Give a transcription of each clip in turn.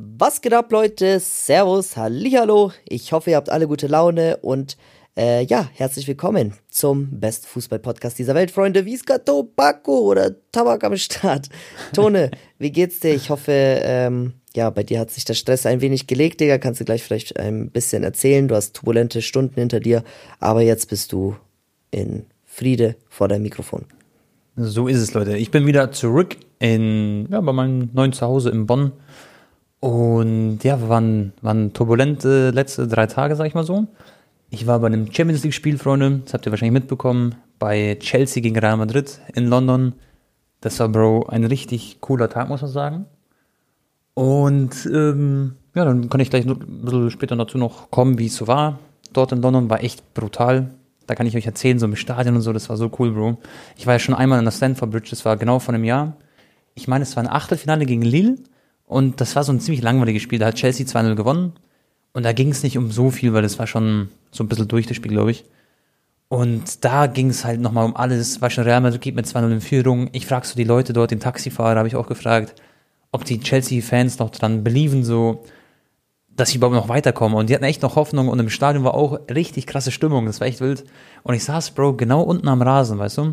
Was geht ab, Leute? Servus, Hallihallo. Ich hoffe, ihr habt alle gute Laune und äh, ja, herzlich willkommen zum besten Fußball-Podcast dieser Welt, Freunde. Wie ist Tobacco oder Tabak am Start? Tone, wie geht's dir? Ich hoffe, ähm, ja, bei dir hat sich der Stress ein wenig gelegt, Digga. Kannst du gleich vielleicht ein bisschen erzählen. Du hast turbulente Stunden hinter dir, aber jetzt bist du in Friede vor deinem Mikrofon. So ist es, Leute. Ich bin wieder zurück in, ja, bei meinem neuen Zuhause in Bonn. Und ja, waren, waren turbulente letzte drei Tage, sag ich mal so. Ich war bei einem Champions League-Spiel, Freunde, das habt ihr wahrscheinlich mitbekommen, bei Chelsea gegen Real Madrid in London. Das war, Bro, ein richtig cooler Tag, muss man sagen. Und ähm, ja, dann kann ich gleich ein bisschen später dazu noch kommen, wie es so war. Dort in London war echt brutal. Da kann ich euch erzählen, so im Stadion und so, das war so cool, Bro. Ich war ja schon einmal in der Stanford Bridge, das war genau vor einem Jahr. Ich meine, es war ein Achtelfinale gegen Lille und das war so ein ziemlich langweiliges Spiel. Da hat Chelsea 2-0 gewonnen. Und da ging es nicht um so viel, weil das war schon so ein bisschen durch das Spiel, glaube ich. Und da ging es halt nochmal um alles. War schon Real Madrid geht mit 2-0 in Führung. Ich frage so die Leute dort, den Taxifahrer, habe ich auch gefragt, ob die Chelsea-Fans noch dran belieben, so, dass sie überhaupt noch weiterkommen. Und die hatten echt noch Hoffnung und im Stadion war auch richtig krasse Stimmung. Das war echt wild. Und ich saß, Bro, genau unten am Rasen, weißt du?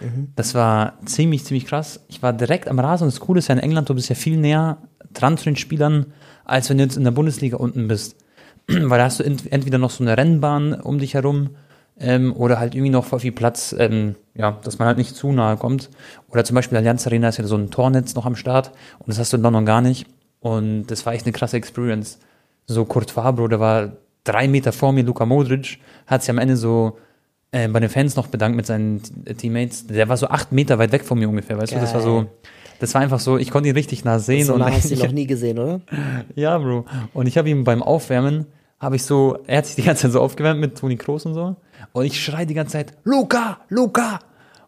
Mhm. Das war ziemlich, ziemlich krass. Ich war direkt am Rasen und das Coole ist ja in England, du bist ja viel näher dran zu den Spielern, als wenn du jetzt in der Bundesliga unten bist. Weil da hast du entweder noch so eine Rennbahn um dich herum ähm, oder halt irgendwie noch voll viel Platz, ähm, ja, dass man halt nicht zu nahe kommt. Oder zum Beispiel Allianz Arena ist ja so ein Tornetz noch am Start und das hast du in London gar nicht. Und das war echt eine krasse Experience. So Kurt Fabro, der war drei Meter vor mir, Luka Modric, hat sich am Ende so äh, bei den Fans noch bedankt mit seinen Teammates. Der war so acht Meter weit weg von mir ungefähr, weißt Geil. du? Das war so, das war einfach so, ich konnte ihn richtig nah sehen. So nah hast du ihn noch nie gesehen, oder? Ja, Bro. Und ich habe ihn beim Aufwärmen, habe ich so, er hat sich die ganze Zeit so aufgewärmt mit Toni Kroos und so. Und ich schreie die ganze Zeit, Luca, Luca.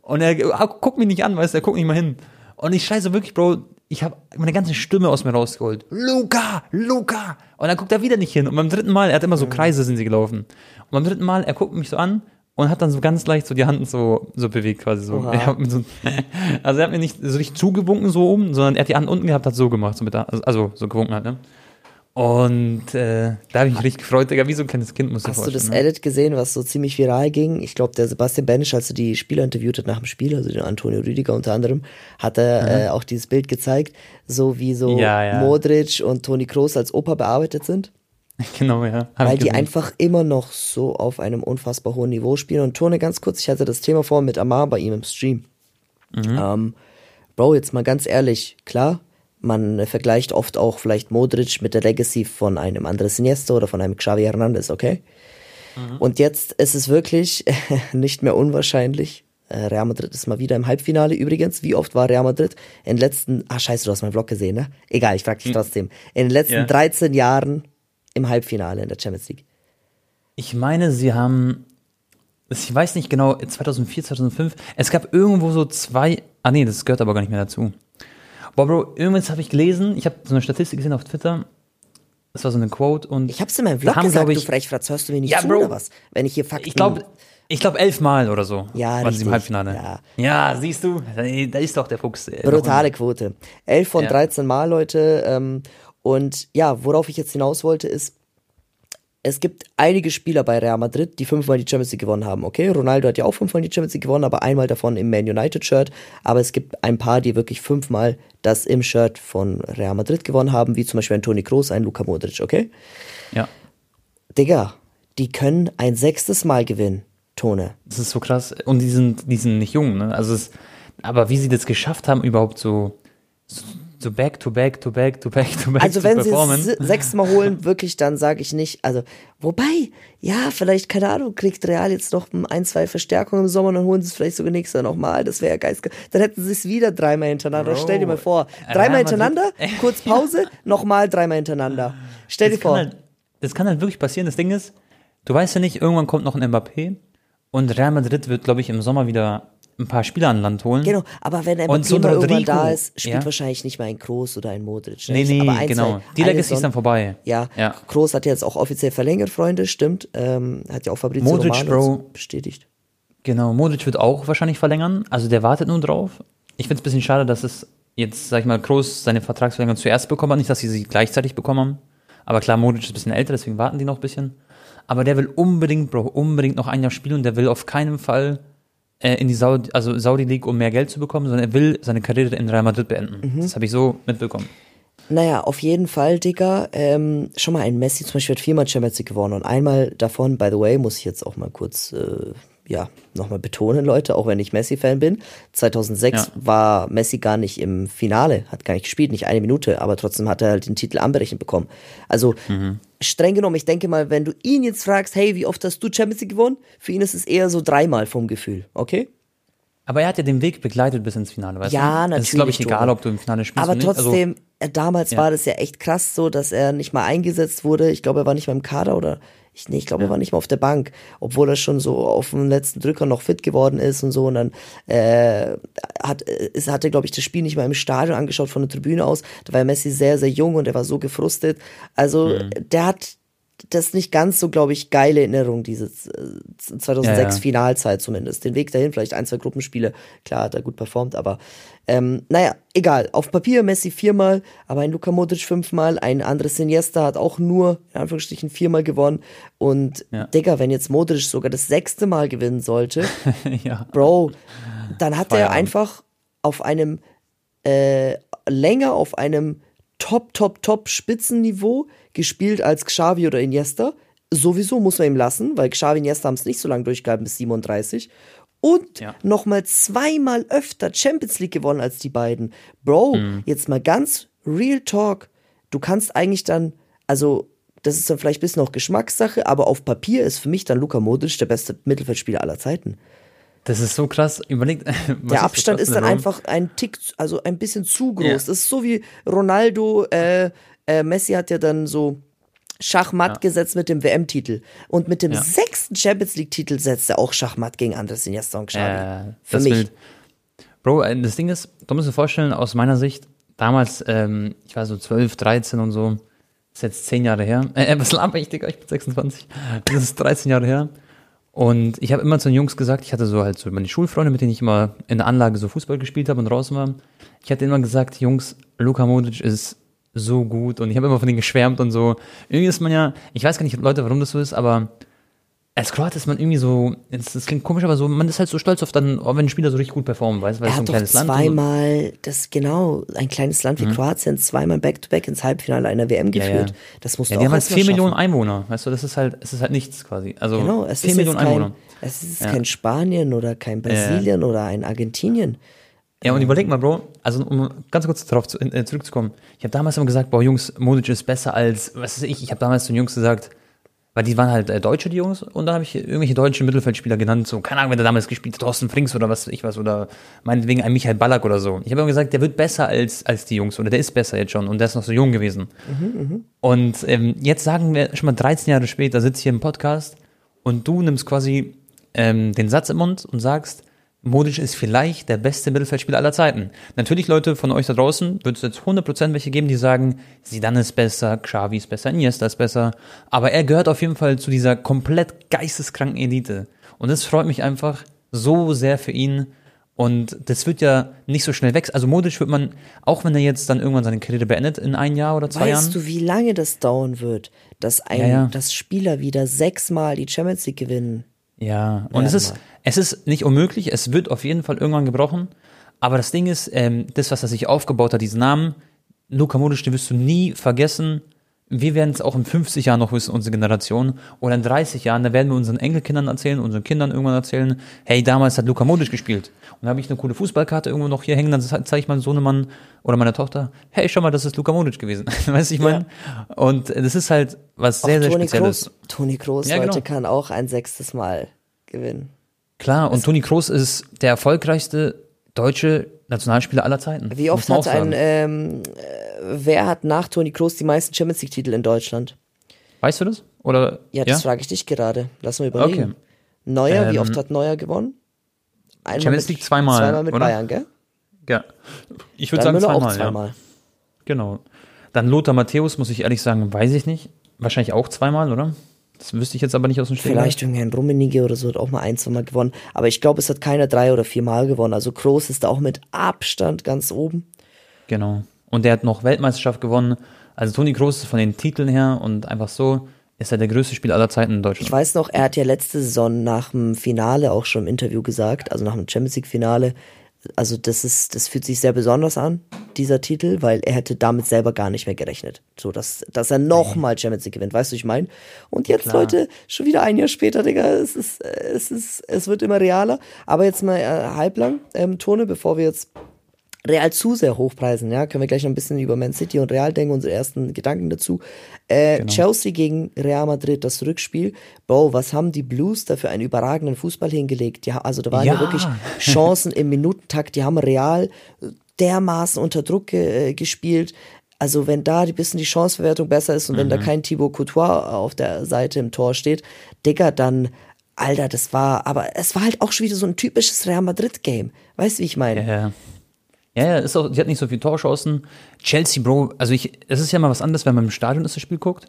Und er guckt mich nicht an, weißt du, er guckt nicht mal hin. Und ich schreie so wirklich, Bro, ich habe meine ganze Stimme aus mir rausgeholt. Luca, Luca. Und dann guckt er wieder nicht hin. Und beim dritten Mal, er hat immer so Kreise sind sie gelaufen. Und beim dritten Mal, er guckt mich so an und hat dann so ganz leicht so die Hand so, so bewegt quasi so. so. Also er hat mir nicht so richtig zugewunken so oben, sondern er hat die Hand unten gehabt, hat so gemacht, so mit der, also so gewunken halt, ne? Und äh, da habe ich mich richtig gefreut, Digga, wie so ein kleines Kind muss ich Hast du das ne? Edit gesehen, was so ziemlich viral ging? Ich glaube, der Sebastian Benisch, als er die Spieler interviewt hat nach dem Spiel, also den Antonio Rüdiger unter anderem, hat er mhm. äh, auch dieses Bild gezeigt, so wie so ja, ja. Modric und Toni Kroos als Opa bearbeitet sind. Genau, ja. Weil die einfach immer noch so auf einem unfassbar hohen Niveau spielen. Und Tone, ganz kurz, ich hatte das Thema vor mit Amar bei ihm im Stream. Mhm. Ähm, Bro, jetzt mal ganz ehrlich, klar, man vergleicht oft auch vielleicht Modric mit der Legacy von einem Andres Iniesta oder von einem Xavi Hernandez, okay? Mhm. Und jetzt ist es wirklich nicht mehr unwahrscheinlich. Äh, Real Madrid ist mal wieder im Halbfinale übrigens. Wie oft war Real Madrid in den letzten, ah scheiße, du hast meinen Vlog gesehen, ne? Egal, ich frag dich mhm. trotzdem. In den letzten ja. 13 Jahren im Halbfinale in der Champions League. Ich meine, sie haben, ich weiß nicht genau, 2004, 2005, es gab irgendwo so zwei, ah nee, das gehört aber gar nicht mehr dazu. Boah, Bro, irgendwas habe ich gelesen, ich habe so eine Statistik gesehen auf Twitter, das war so eine Quote und. Ich hab's in meinem Vlog haben, gesagt, ich, du Frechfratz, hörst du mir nicht ja, zu Bro, oder was? Wenn ich hier Fakten... Ich glaube, ich glaube elfmal oder so ja, waren richtig. sie im Halbfinale. Ja. ja, siehst du, da ist doch der Fuchs. Brutale Quote. Elf von ja. 13 Mal, Leute. Ähm, und ja, worauf ich jetzt hinaus wollte, ist, es gibt einige Spieler bei Real Madrid, die fünfmal die Champions League gewonnen haben. Okay, Ronaldo hat ja auch fünfmal die Champions League gewonnen, aber einmal davon im Man United Shirt. Aber es gibt ein paar, die wirklich fünfmal das im Shirt von Real Madrid gewonnen haben, wie zum Beispiel ein Toni Kroos, ein Luka Modric, okay? Ja. Digga, die können ein sechstes Mal gewinnen, Tone. Das ist so krass. Und die sind, die sind nicht jung, ne? Also es, aber wie sie das geschafft haben, überhaupt so, so so back to back to back to back to back Also zu wenn sie performen. es sechsmal holen, wirklich, dann sage ich nicht. Also, wobei, ja, vielleicht, keine Ahnung, kriegt Real jetzt noch ein, zwei Verstärkungen im Sommer und dann holen sie es vielleicht sogar nächstes Jahr nochmal. Das wäre ja geil. Dann hätten sie es wieder dreimal hintereinander. Bro, Stell dir mal vor. Dreimal hintereinander, kurz Pause, nochmal dreimal hintereinander. Stell dir das, kann vor. halt, das kann halt wirklich passieren. Das Ding ist, du weißt ja nicht, irgendwann kommt noch ein Mbappé und Real Madrid wird, glaube ich, im Sommer wieder ein paar Spieler an Land holen. Genau, aber wenn Mbappé so ein mal irgendwann da ist, spielt ja. wahrscheinlich nicht mal ein Kroos oder ein Modric. ne? Nee, nee, aber ein, genau. zwei- Die Legacy ist dann vorbei. Ja, Ja. Kroos hat jetzt auch offiziell verlängert, Freunde, stimmt. Ähm, hat ja auch Fabrizio Modric, Romano Bro. bestätigt. Genau, Modric wird auch wahrscheinlich verlängern. Also der wartet nun drauf. Ich finde es ein bisschen schade, dass es jetzt, sag ich mal, Kroos seine Vertragsverlängerung zuerst bekommen hat. Nicht, dass sie sie gleichzeitig bekommen haben. Aber klar, Modric ist ein bisschen älter, deswegen warten die noch ein bisschen. Aber der will unbedingt, Bro, unbedingt noch ein Jahr spielen und der will auf keinen Fall äh, in die Saudi, also Saudi League, um mehr Geld zu bekommen, sondern er will seine Karriere in Real Madrid beenden. Das habe ich so mitbekommen. Naja, auf jeden Fall, Digga. Ähm, schon mal ein Messi zum Beispiel hat viermal Champions League gewonnen und einmal davon, by the way, muss ich jetzt auch mal kurz, äh, ja, nochmal betonen, Leute, auch wenn ich Messi-Fan bin. 2006 Ja. war Messi gar nicht im Finale, hat gar nicht gespielt, nicht eine Minute, aber trotzdem hat er halt den Titel anberechnet bekommen. Also, streng genommen, ich denke mal, wenn du ihn jetzt fragst, hey, wie oft hast du Champions League gewonnen? Für ihn ist es eher so dreimal vom Gefühl, okay? Aber er hat ja den Weg begleitet bis ins Finale, weißt Ja, du? Es ist, glaube ich, natürlich, egal, ob du im Finale spielst Aber. Also, trotzdem, äh, damals Ja. war das ja echt krass so, dass er nicht mal eingesetzt wurde. Ich glaube, er war nicht mal im Kader oder ich, nee, ich glaube, er war nicht mal auf der Bank, obwohl er schon so auf dem letzten Drücker noch fit geworden ist und so. Und dann äh, hat, äh, es hatte, glaube ich, das Spiel nicht mal im Stadion angeschaut von der Tribüne aus. Da war Messi sehr, sehr jung und er war so gefrustet. Also Mhm. der hat das nicht ganz so, glaube ich, geile Erinnerung, diese äh, 2006 Ja, ja. Finalzeit zumindest. Den Weg dahin, vielleicht ein, zwei Gruppenspiele, klar hat er gut performt, aber ähm, naja, egal. Auf Papier Messi viermal, aber ein Luka Modric fünfmal, ein anderes Iniesta hat auch nur, in Anführungsstrichen, viermal gewonnen. Und Ja. Digga, wenn jetzt Modric sogar das sechste Mal gewinnen sollte, ja. Bro, dann hat er Feierabend. einfach auf einem äh, länger auf einem Top, Top, Top Spitzenniveau gespielt als Xavi oder Iniesta. Sowieso muss man ihm lassen, weil Xavi und Iniesta haben es nicht so lange durchgehalten bis 37. Und Ja. nochmal zweimal öfter Champions League gewonnen als die beiden. Bro, Mhm. jetzt mal ganz real talk. Du kannst eigentlich dann, also das ist dann vielleicht ein bisschen auch Geschmackssache, aber auf Papier ist für mich dann Luka Modric der beste Mittelfeldspieler aller Zeiten. Das ist so krass. Überlegt. was Der so Abstand krass ist dann einfach ein Tick, also ein bisschen zu groß. Ja. Das ist so wie Ronaldo, äh, äh, Messi hat ja dann so Schachmatt gesetzt mit dem WM-Titel. Und mit dem Ja. sechsten Champions League-Titel setzt er auch Schachmatt gegen Andres Iniesta und Xavi. Äh, Für mich. Bild. Bro, äh, das Ding ist, du musst dir vorstellen, aus meiner Sicht, damals, ähm, ich war so 12, 13 und so, ist jetzt 10 Jahre her. Äh, was laber ich, Digga? Ich bin 26. Das ist 13 Jahre her. Und ich habe immer zu den Jungs gesagt, ich hatte so halt so meine Schulfreunde, mit denen ich immer in der Anlage so Fußball gespielt habe und draußen war. Ich hatte immer gesagt, Jungs, Luka Modric ist so gut und ich habe immer von denen geschwärmt und so. Irgendwie ist man ja, ich weiß gar nicht, Leute, warum das so ist, aber als Kroat ist man irgendwie so, das, klingt komisch, aber so, man ist halt so stolz auf dann, auch wenn ein Spieler so richtig gut performt, weißt du, weil Er es so ein kleines Land ist. zweimal, das genau, ein kleines Land wie Kroatien, zweimal Back-to-Back ins Halbfinale einer WM Mhm. Ja, geführt. ja. Das musst Ja, du die auch haben halt erst mal 4 Millionen schaffen. Einwohner, weißt du, das ist halt, es ist halt nichts quasi. Also Genau, es 4 ist Millionen kein, Einwohner. es ist Ja. kein Spanien oder kein Brasilien oder ein Argentinien. Ja, und überleg mal, Bro, also um ganz kurz darauf zu, äh, zurückzukommen. Ich habe damals immer gesagt, boah, Jungs, Modric ist besser als, was weiß ich, ich habe damals zu den Jungs gesagt, weil die waren halt äh, Deutsche, die Jungs, und dann habe ich irgendwelche deutschen Mittelfeldspieler genannt, so, keine Ahnung, wer da damals gespielt hat, Thorsten Frings oder was weiß ich was, oder meinetwegen ein Michael Ballack oder so. Ich habe immer gesagt, der wird besser als, als die Jungs, oder der ist besser jetzt schon, und der ist noch so jung gewesen. Und ähm, jetzt sagen wir schon mal 13 Jahre später, sitze ich hier im Podcast und du nimmst quasi ähm, den Satz im Mund und sagst, Modric ist vielleicht der beste Mittelfeldspieler aller Zeiten. Natürlich, Leute von euch da draußen, wird es jetzt 100% welche geben, die sagen, Zidane ist besser, Xavi ist besser, Iniesta ist besser. Aber er gehört auf jeden Fall zu dieser komplett geisteskranken Elite. Und das freut mich einfach so sehr für ihn. Und das wird ja nicht so schnell weg. Also Modric wird man, auch wenn er jetzt dann irgendwann seine Karriere beendet, in ein Jahr oder zwei Weißt Jahren. du, wie lange das dauern wird, dass ein, Ja, ja. dass Spieler wieder sechsmal die Champions League gewinnen? Ja, und Ja, es ist, mal. es ist nicht unmöglich, es wird auf jeden Fall irgendwann gebrochen. Aber das Ding ist, ähm, das, was er sich aufgebaut hat, diesen Namen, Luka Modric, den wirst du nie vergessen, wir werden es auch in 50 Jahren noch wissen, unsere Generation. Oder in 30 Jahren, da werden wir unseren Enkelkindern erzählen, unseren Kindern irgendwann erzählen, hey, damals hat Luka Modric gespielt. Und da habe ich eine coole Fußballkarte irgendwo noch hier hängen, dann zeige ich meinem Sohnemann oder meiner Tochter, hey, schau mal, das ist Luka Modric gewesen. weißt du, ich meine? Und das ist halt was sehr, Auch sehr Toni Spezielles. Kroos, Toni Kroos, Ja, Leute, genau. kann auch ein sechstes Mal gewinnen. Klar, und Toni Kroos ist der erfolgreichste deutsche Nationalspieler aller Zeiten. Wie oft hat ein, ähm, äh, wer hat nach Toni Kroos die meisten Champions League Titel in Deutschland? Weißt du das? Oder? Ja, das frage ich dich gerade. Lass mal überlegen. Okay. Neuer, wie Ähm, oft hat Neuer gewonnen? Einmal Champions mit, League zweimal, Zweimal mit oder? Bayern, gell? Ja. Ich würde sagen Müller zweimal, auch zweimal. ja. Genau. Dann Lothar Matthäus, muss ich ehrlich sagen, weiß ich nicht. Wahrscheinlich auch zweimal, oder? Das wüsste ich jetzt aber nicht aus dem Stegreif. Vielleicht irgendein Rummenigge oder so hat auch mal ein, zwei Mal gewonnen. Aber ich glaube, es hat keiner drei oder vier Mal gewonnen. Also Kroos ist da auch mit Abstand ganz oben. Genau. Und der hat noch Weltmeisterschaft gewonnen. Also Toni Kroos ist von den Titeln her und einfach so ist er der größte Spieler aller Zeiten in Deutschland. Ich weiß noch, er hat ja letzte Saison nach dem Finale auch schon im Interview gesagt, also nach dem Champions League Finale, also das ist, das fühlt sich sehr besonders an, dieser Titel, weil er hätte damit selber gar nicht mehr gerechnet. So, dass, dass er nochmal Champions League gewinnt, weißt du, ich meine? Und jetzt, Klar. Leute, schon wieder ein Jahr später, Digga, es ist, es ist, es wird immer realer. Aber jetzt mal äh, halblang, ähm, Tone, bevor wir jetzt Real zu sehr hochpreisen, ja, können wir gleich noch ein bisschen über Man City und Real denken, unsere ersten Gedanken dazu. Äh, Genau. Chelsea gegen Real Madrid, das Rückspiel. Bro, was haben die Blues da für einen überragenden Fußball hingelegt? Ja, also da waren ja, Ja. wirklich Chancen im Minutentakt, die haben Real dermaßen unter Druck ge äh, gespielt. Also wenn da ein bisschen die Chanceverwertung besser ist und wenn da Mhm. kein Thibaut Courtois auf der Seite im Tor steht, Digga, dann, Alter, das war, aber es war halt auch schon wieder so ein typisches Real Madrid-Game. Weißt du, wie ich meine? Ja, ja. Ja, ja, ist auch, die hat nicht so viel Torchancen. Chelsea, Bro, also ich, es ist ja mal was anderes, wenn man im Stadion ist, das Spiel guckt.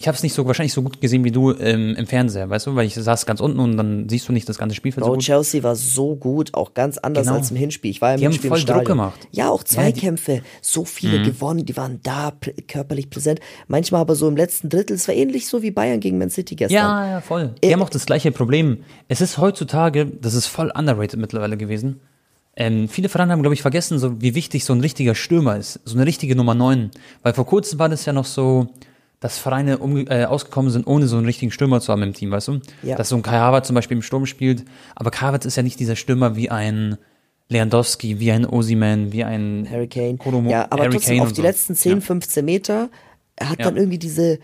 Ich habe es nicht so wahrscheinlich so gut gesehen wie du ähm, im Fernseher, weißt du, weil ich saß ganz unten und dann siehst du nicht das ganze Spielfeld so Bro, gut. Chelsea war so gut, auch ganz anders Genau. als im Hinspiel. Ich war im Die haben Hinspiel voll im Druck gemacht. Ja, auch Ja, Zweikämpfe, so viele gewonnen, die waren da körperlich präsent. Manchmal aber so im letzten Drittel, es war ähnlich so wie Bayern gegen Man City gestern. Ja, ja, voll. Die haben auch das gleiche Problem. Es ist heutzutage, das ist voll underrated mittlerweile gewesen. Ähm, viele Vereine haben, glaube ich, vergessen, so wie wichtig so ein richtiger Stürmer ist. So eine richtige Nummer 9. Weil vor kurzem war das ja noch so, dass Vereine um, äh, ausgekommen sind, ohne so einen richtigen Stürmer zu haben im Team, weißt du? Ja. Dass so ein Kai Havertz zum Beispiel im Sturm spielt. Aber Kai Havertz ist ja nicht dieser Stürmer wie ein Lewandowski, wie ein Osiman, wie ein Harry Kane. Kolomo- ja, aber Harry trotzdem Kane auf die so. letzten 10, Ja. 15 Meter, er hat Ja. dann irgendwie diese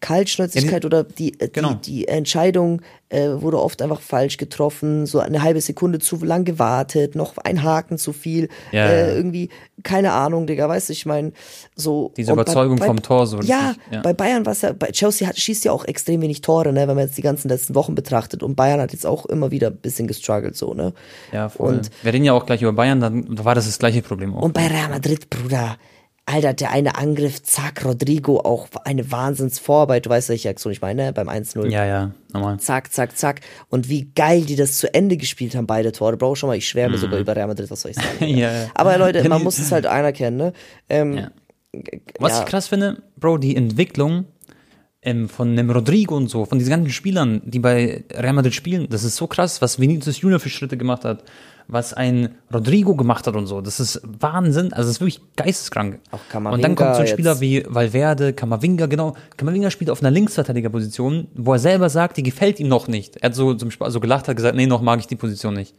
Kaltschnäuzigkeit Ja, oder die, äh, Genau. die, die Entscheidung äh, wurde oft einfach falsch getroffen, so eine halbe Sekunde zu lang gewartet, noch ein Haken zu viel, Ja, äh, irgendwie, keine Ahnung, Digga, weißt du, ich meine, so. Diese und bei- Überzeugung bei, vom Tor so Ja, richtig, ja. bei Bayern war es ja, bei Chelsea hat, schießt ja auch extrem wenig Tore, ne, wenn man jetzt die ganzen letzten Wochen betrachtet und Bayern hat jetzt auch immer wieder ein bisschen gestruggelt, so, ne. Ja, voll. Und Wir reden ja auch gleich über Bayern, dann da war das das gleiche Problem auch. und bei Real Madrid, Bruder, Alter, der eine Angriff, zack, Rodrigo, auch eine Wahnsinnsvorarbeit, du weißt, welche Aktion ich meine, beim 1-0. ja, ja, normal. Zack, zack, zack. Und wie geil die das zu Ende gespielt haben, beide Tore. Bro, schon mal, ich schwärme sogar über Real Madrid, was soll ich sagen. Ja. Aber Leute, man muss es halt anerkennen, ne? Ähm, Ja. Was ja. ich krass finde, Bro, die Entwicklung ähm, von einem Rodrigo und so, von diesen ganzen Spielern, die bei Real Madrid spielen, das ist so krass, was Vinicius Junior für Schritte gemacht hat, was ein Rodrigo gemacht hat und so. Das ist Wahnsinn, also das ist wirklich geisteskrank. Auch Camavinga und dann kommt so ein jetzt. Spieler wie Valverde, Camavinga, genau. Camavinga spielt auf einer Linksverteidigerposition, wo er selber sagt, die gefällt ihm noch nicht. Er hat so zum Spaß so gelacht, hat gesagt, nee, noch mag ich die Position nicht.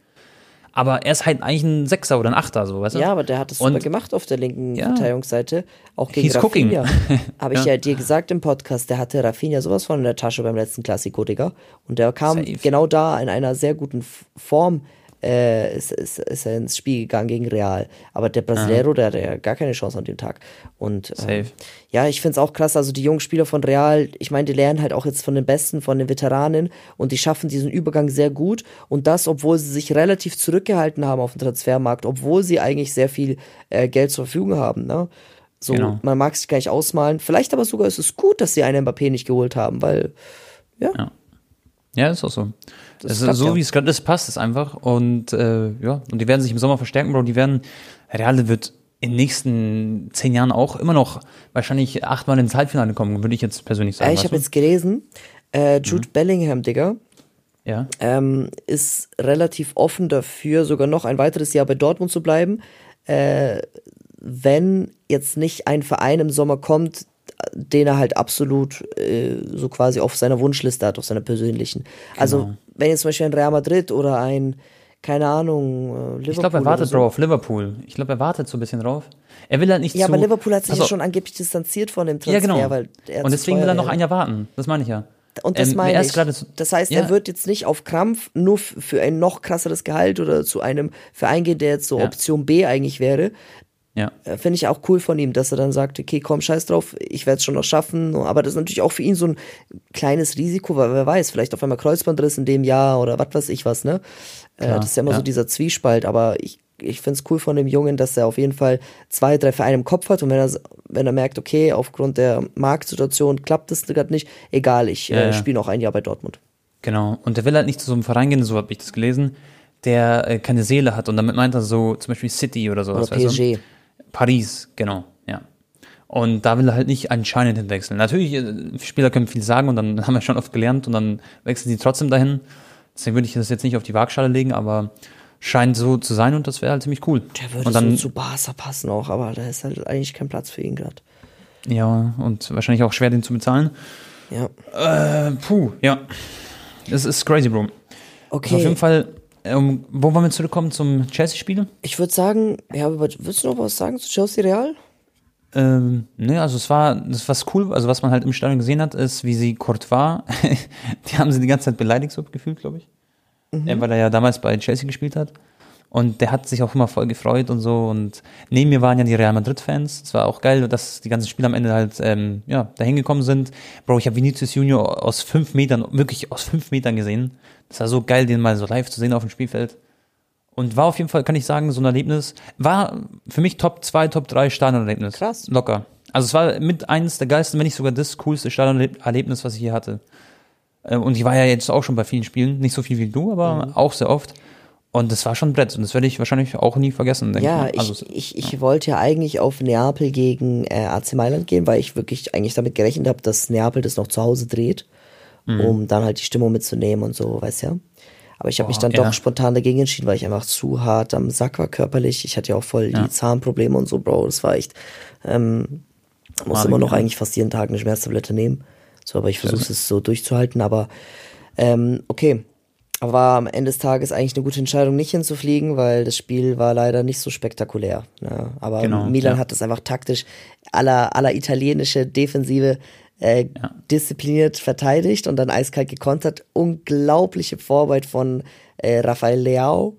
Aber er ist halt eigentlich ein Sechser oder ein Achter, so, weißt du? Ja, aber der hat es super gemacht auf der linken Ja. Verteidigungsseite. Auch gegen He's cooking. Rafinha. Habe ich Ja. ja dir gesagt im Podcast, der hatte Rafinha sowas von in der Tasche beim letzten Klassiko, Digga. Und der kam Safe. genau da in einer sehr guten Form. Äh, ist, ist, ist er ins Spiel gegangen gegen Real. Aber der Brasileiro, der hatte ja gar keine Chance an dem Tag. Und ähm, Safe. ja, ich find's auch krass, also die jungen Spieler von Real, ich meine, die lernen halt auch jetzt von den Besten, von den Veteranen und die schaffen diesen Übergang sehr gut und das, obwohl sie sich relativ zurückgehalten haben auf dem Transfermarkt, obwohl sie eigentlich sehr viel äh, Geld zur Verfügung haben, ne? So, Genau. man mag sich gar nicht ausmalen. Vielleicht aber sogar ist es gut, dass sie einen Mbappé nicht geholt haben, weil, ja, Ja, ist auch so. Das ist so, ja. wie es gerade ist, passt es einfach. Und äh, ja, und die werden sich im Sommer verstärken, Bro. Die werden, Real wird in den nächsten zehn Jahren auch immer noch wahrscheinlich achtmal ins Halbfinale kommen, würde ich jetzt persönlich sagen. äh, ich habe jetzt gelesen, äh, Jude Bellingham, Digga, ja. ähm, ist relativ offen dafür, sogar noch ein weiteres Jahr bei Dortmund zu bleiben, äh, wenn jetzt nicht ein Verein im Sommer kommt, den er halt absolut äh, so quasi auf seiner Wunschliste hat, auf seiner persönlichen. Also, Genau. wenn jetzt zum Beispiel ein Real Madrid oder ein, keine Ahnung, äh, Liverpool. Ich glaube, er wartet, so. Bro, auf Liverpool. Ich glaube, er wartet so ein bisschen drauf. Er will halt nicht Ja, zu... aber Liverpool hat sich Pass ja schon angeblich distanziert von dem Ja, Transfer, genau. weil er Und zu deswegen will er noch ein Jahr warten. Das meine ich ja. Und das Ähm, meine er ich. so- das heißt, Ja. er wird jetzt nicht auf Krampf nur für ein noch krasseres Gehalt oder zu einem Verein gehen, der jetzt so Ja. Option B eigentlich wäre. Ja. Äh, Finde ich auch cool von ihm, dass er dann sagt, okay, komm, scheiß drauf, ich werde es schon noch schaffen. Aber das ist natürlich auch für ihn so ein kleines Risiko, weil wer weiß, vielleicht auf einmal Kreuzbandriss in dem Jahr oder was weiß ich was, ne? Äh, Klar, das ist ja immer ja. so dieser Zwiespalt, aber ich, ich finde es cool von dem Jungen, dass er auf jeden Fall zwei, drei Vereine im Kopf hat und wenn er, wenn er merkt, okay, aufgrund der Marktsituation klappt es gerade nicht, egal, ich Ja, äh, spiele noch ein Jahr bei Dortmund. Genau. Und der will halt nicht zu so einem Verein gehen, so habe ich das gelesen, der äh, keine Seele hat. Und damit meint er so zum Beispiel City oder sowas. Oder weißt du? Paris, genau, ja. Und da will er halt nicht anscheinend hinwechseln. Natürlich, äh, Spieler können viel sagen und dann haben wir schon oft gelernt und dann wechseln sie trotzdem dahin. Deswegen würde ich das jetzt nicht auf die Waagschale legen, aber scheint so zu sein und das wäre halt ziemlich cool. Der würde und dann, so zu Barca passen auch, aber da ist halt eigentlich kein Platz für ihn gerade. ja, und wahrscheinlich auch schwer, den zu bezahlen. Ja. Äh, puh, ja. Es ist crazy, Bro. Also auf Okay, jeden Fall, ähm, wo wollen wir zurückkommen zum Chelsea-Spiel? ich würde sagen, ja, aber willst du noch was sagen zu Chelsea Real? Ähm, ne, also es war, das was cool, also was man halt im Stadion gesehen hat, ist, wie sie Courtois, die haben sie die ganze Zeit beleidigt so gefühlt, glaube ich. Er, weil er ja damals bei Chelsea gespielt hat. Und der hat sich auch immer voll gefreut und so. Und neben mir waren ja die Real Madrid-Fans. Es war auch geil, dass die ganzen Spieler am Ende halt ähm, ja, dahin gekommen sind. Bro, ich habe Vinicius Junior aus fünf Metern, wirklich aus fünf Metern gesehen. Das war so geil, den mal so live zu sehen auf dem Spielfeld. Und war auf jeden Fall, kann ich sagen, so ein Erlebnis. War für mich Top 2, Top 3 Stadionerlebnis. Krass. Locker. Also es war mit eines der geilsten, wenn nicht sogar das coolste Stadionerlebnis, was ich hier hatte. Äh, Und ich war ja jetzt auch schon bei vielen Spielen, nicht so viel wie du, aber Mhm. auch sehr oft. Und das war schon ein Brett und das werde ich wahrscheinlich auch nie vergessen. denke Ja, mal. Also, ich, ich, ich wollte ja eigentlich auf Neapel gegen äh, AC Mailand gehen, weil ich wirklich eigentlich damit gerechnet habe, dass Neapel das noch zu Hause dreht, Mhm. um dann halt die Stimmung mitzunehmen und so, weißt ja. Aber ich habe mich dann ja. doch spontan dagegen entschieden, weil ich einfach zu hart am Sack war körperlich. Ich hatte ja auch voll die Zahnprobleme und so, Bro. Das war echt. Ähm, muss Malig, immer noch ja. eigentlich fast jeden Tag eine Schmerztablette nehmen. So, aber ich versuche es so durchzuhalten. Aber ähm, okay. Aber war am Ende des Tages eigentlich eine gute Entscheidung, nicht hinzufliegen, weil das Spiel war leider nicht so spektakulär. Ne? Aber Genau, Milan ja. hat es einfach taktisch aller, aller italienische Defensive äh, diszipliniert verteidigt und dann eiskalt gekontert. Unglaubliche Vorarbeit von äh, Rafael Leao.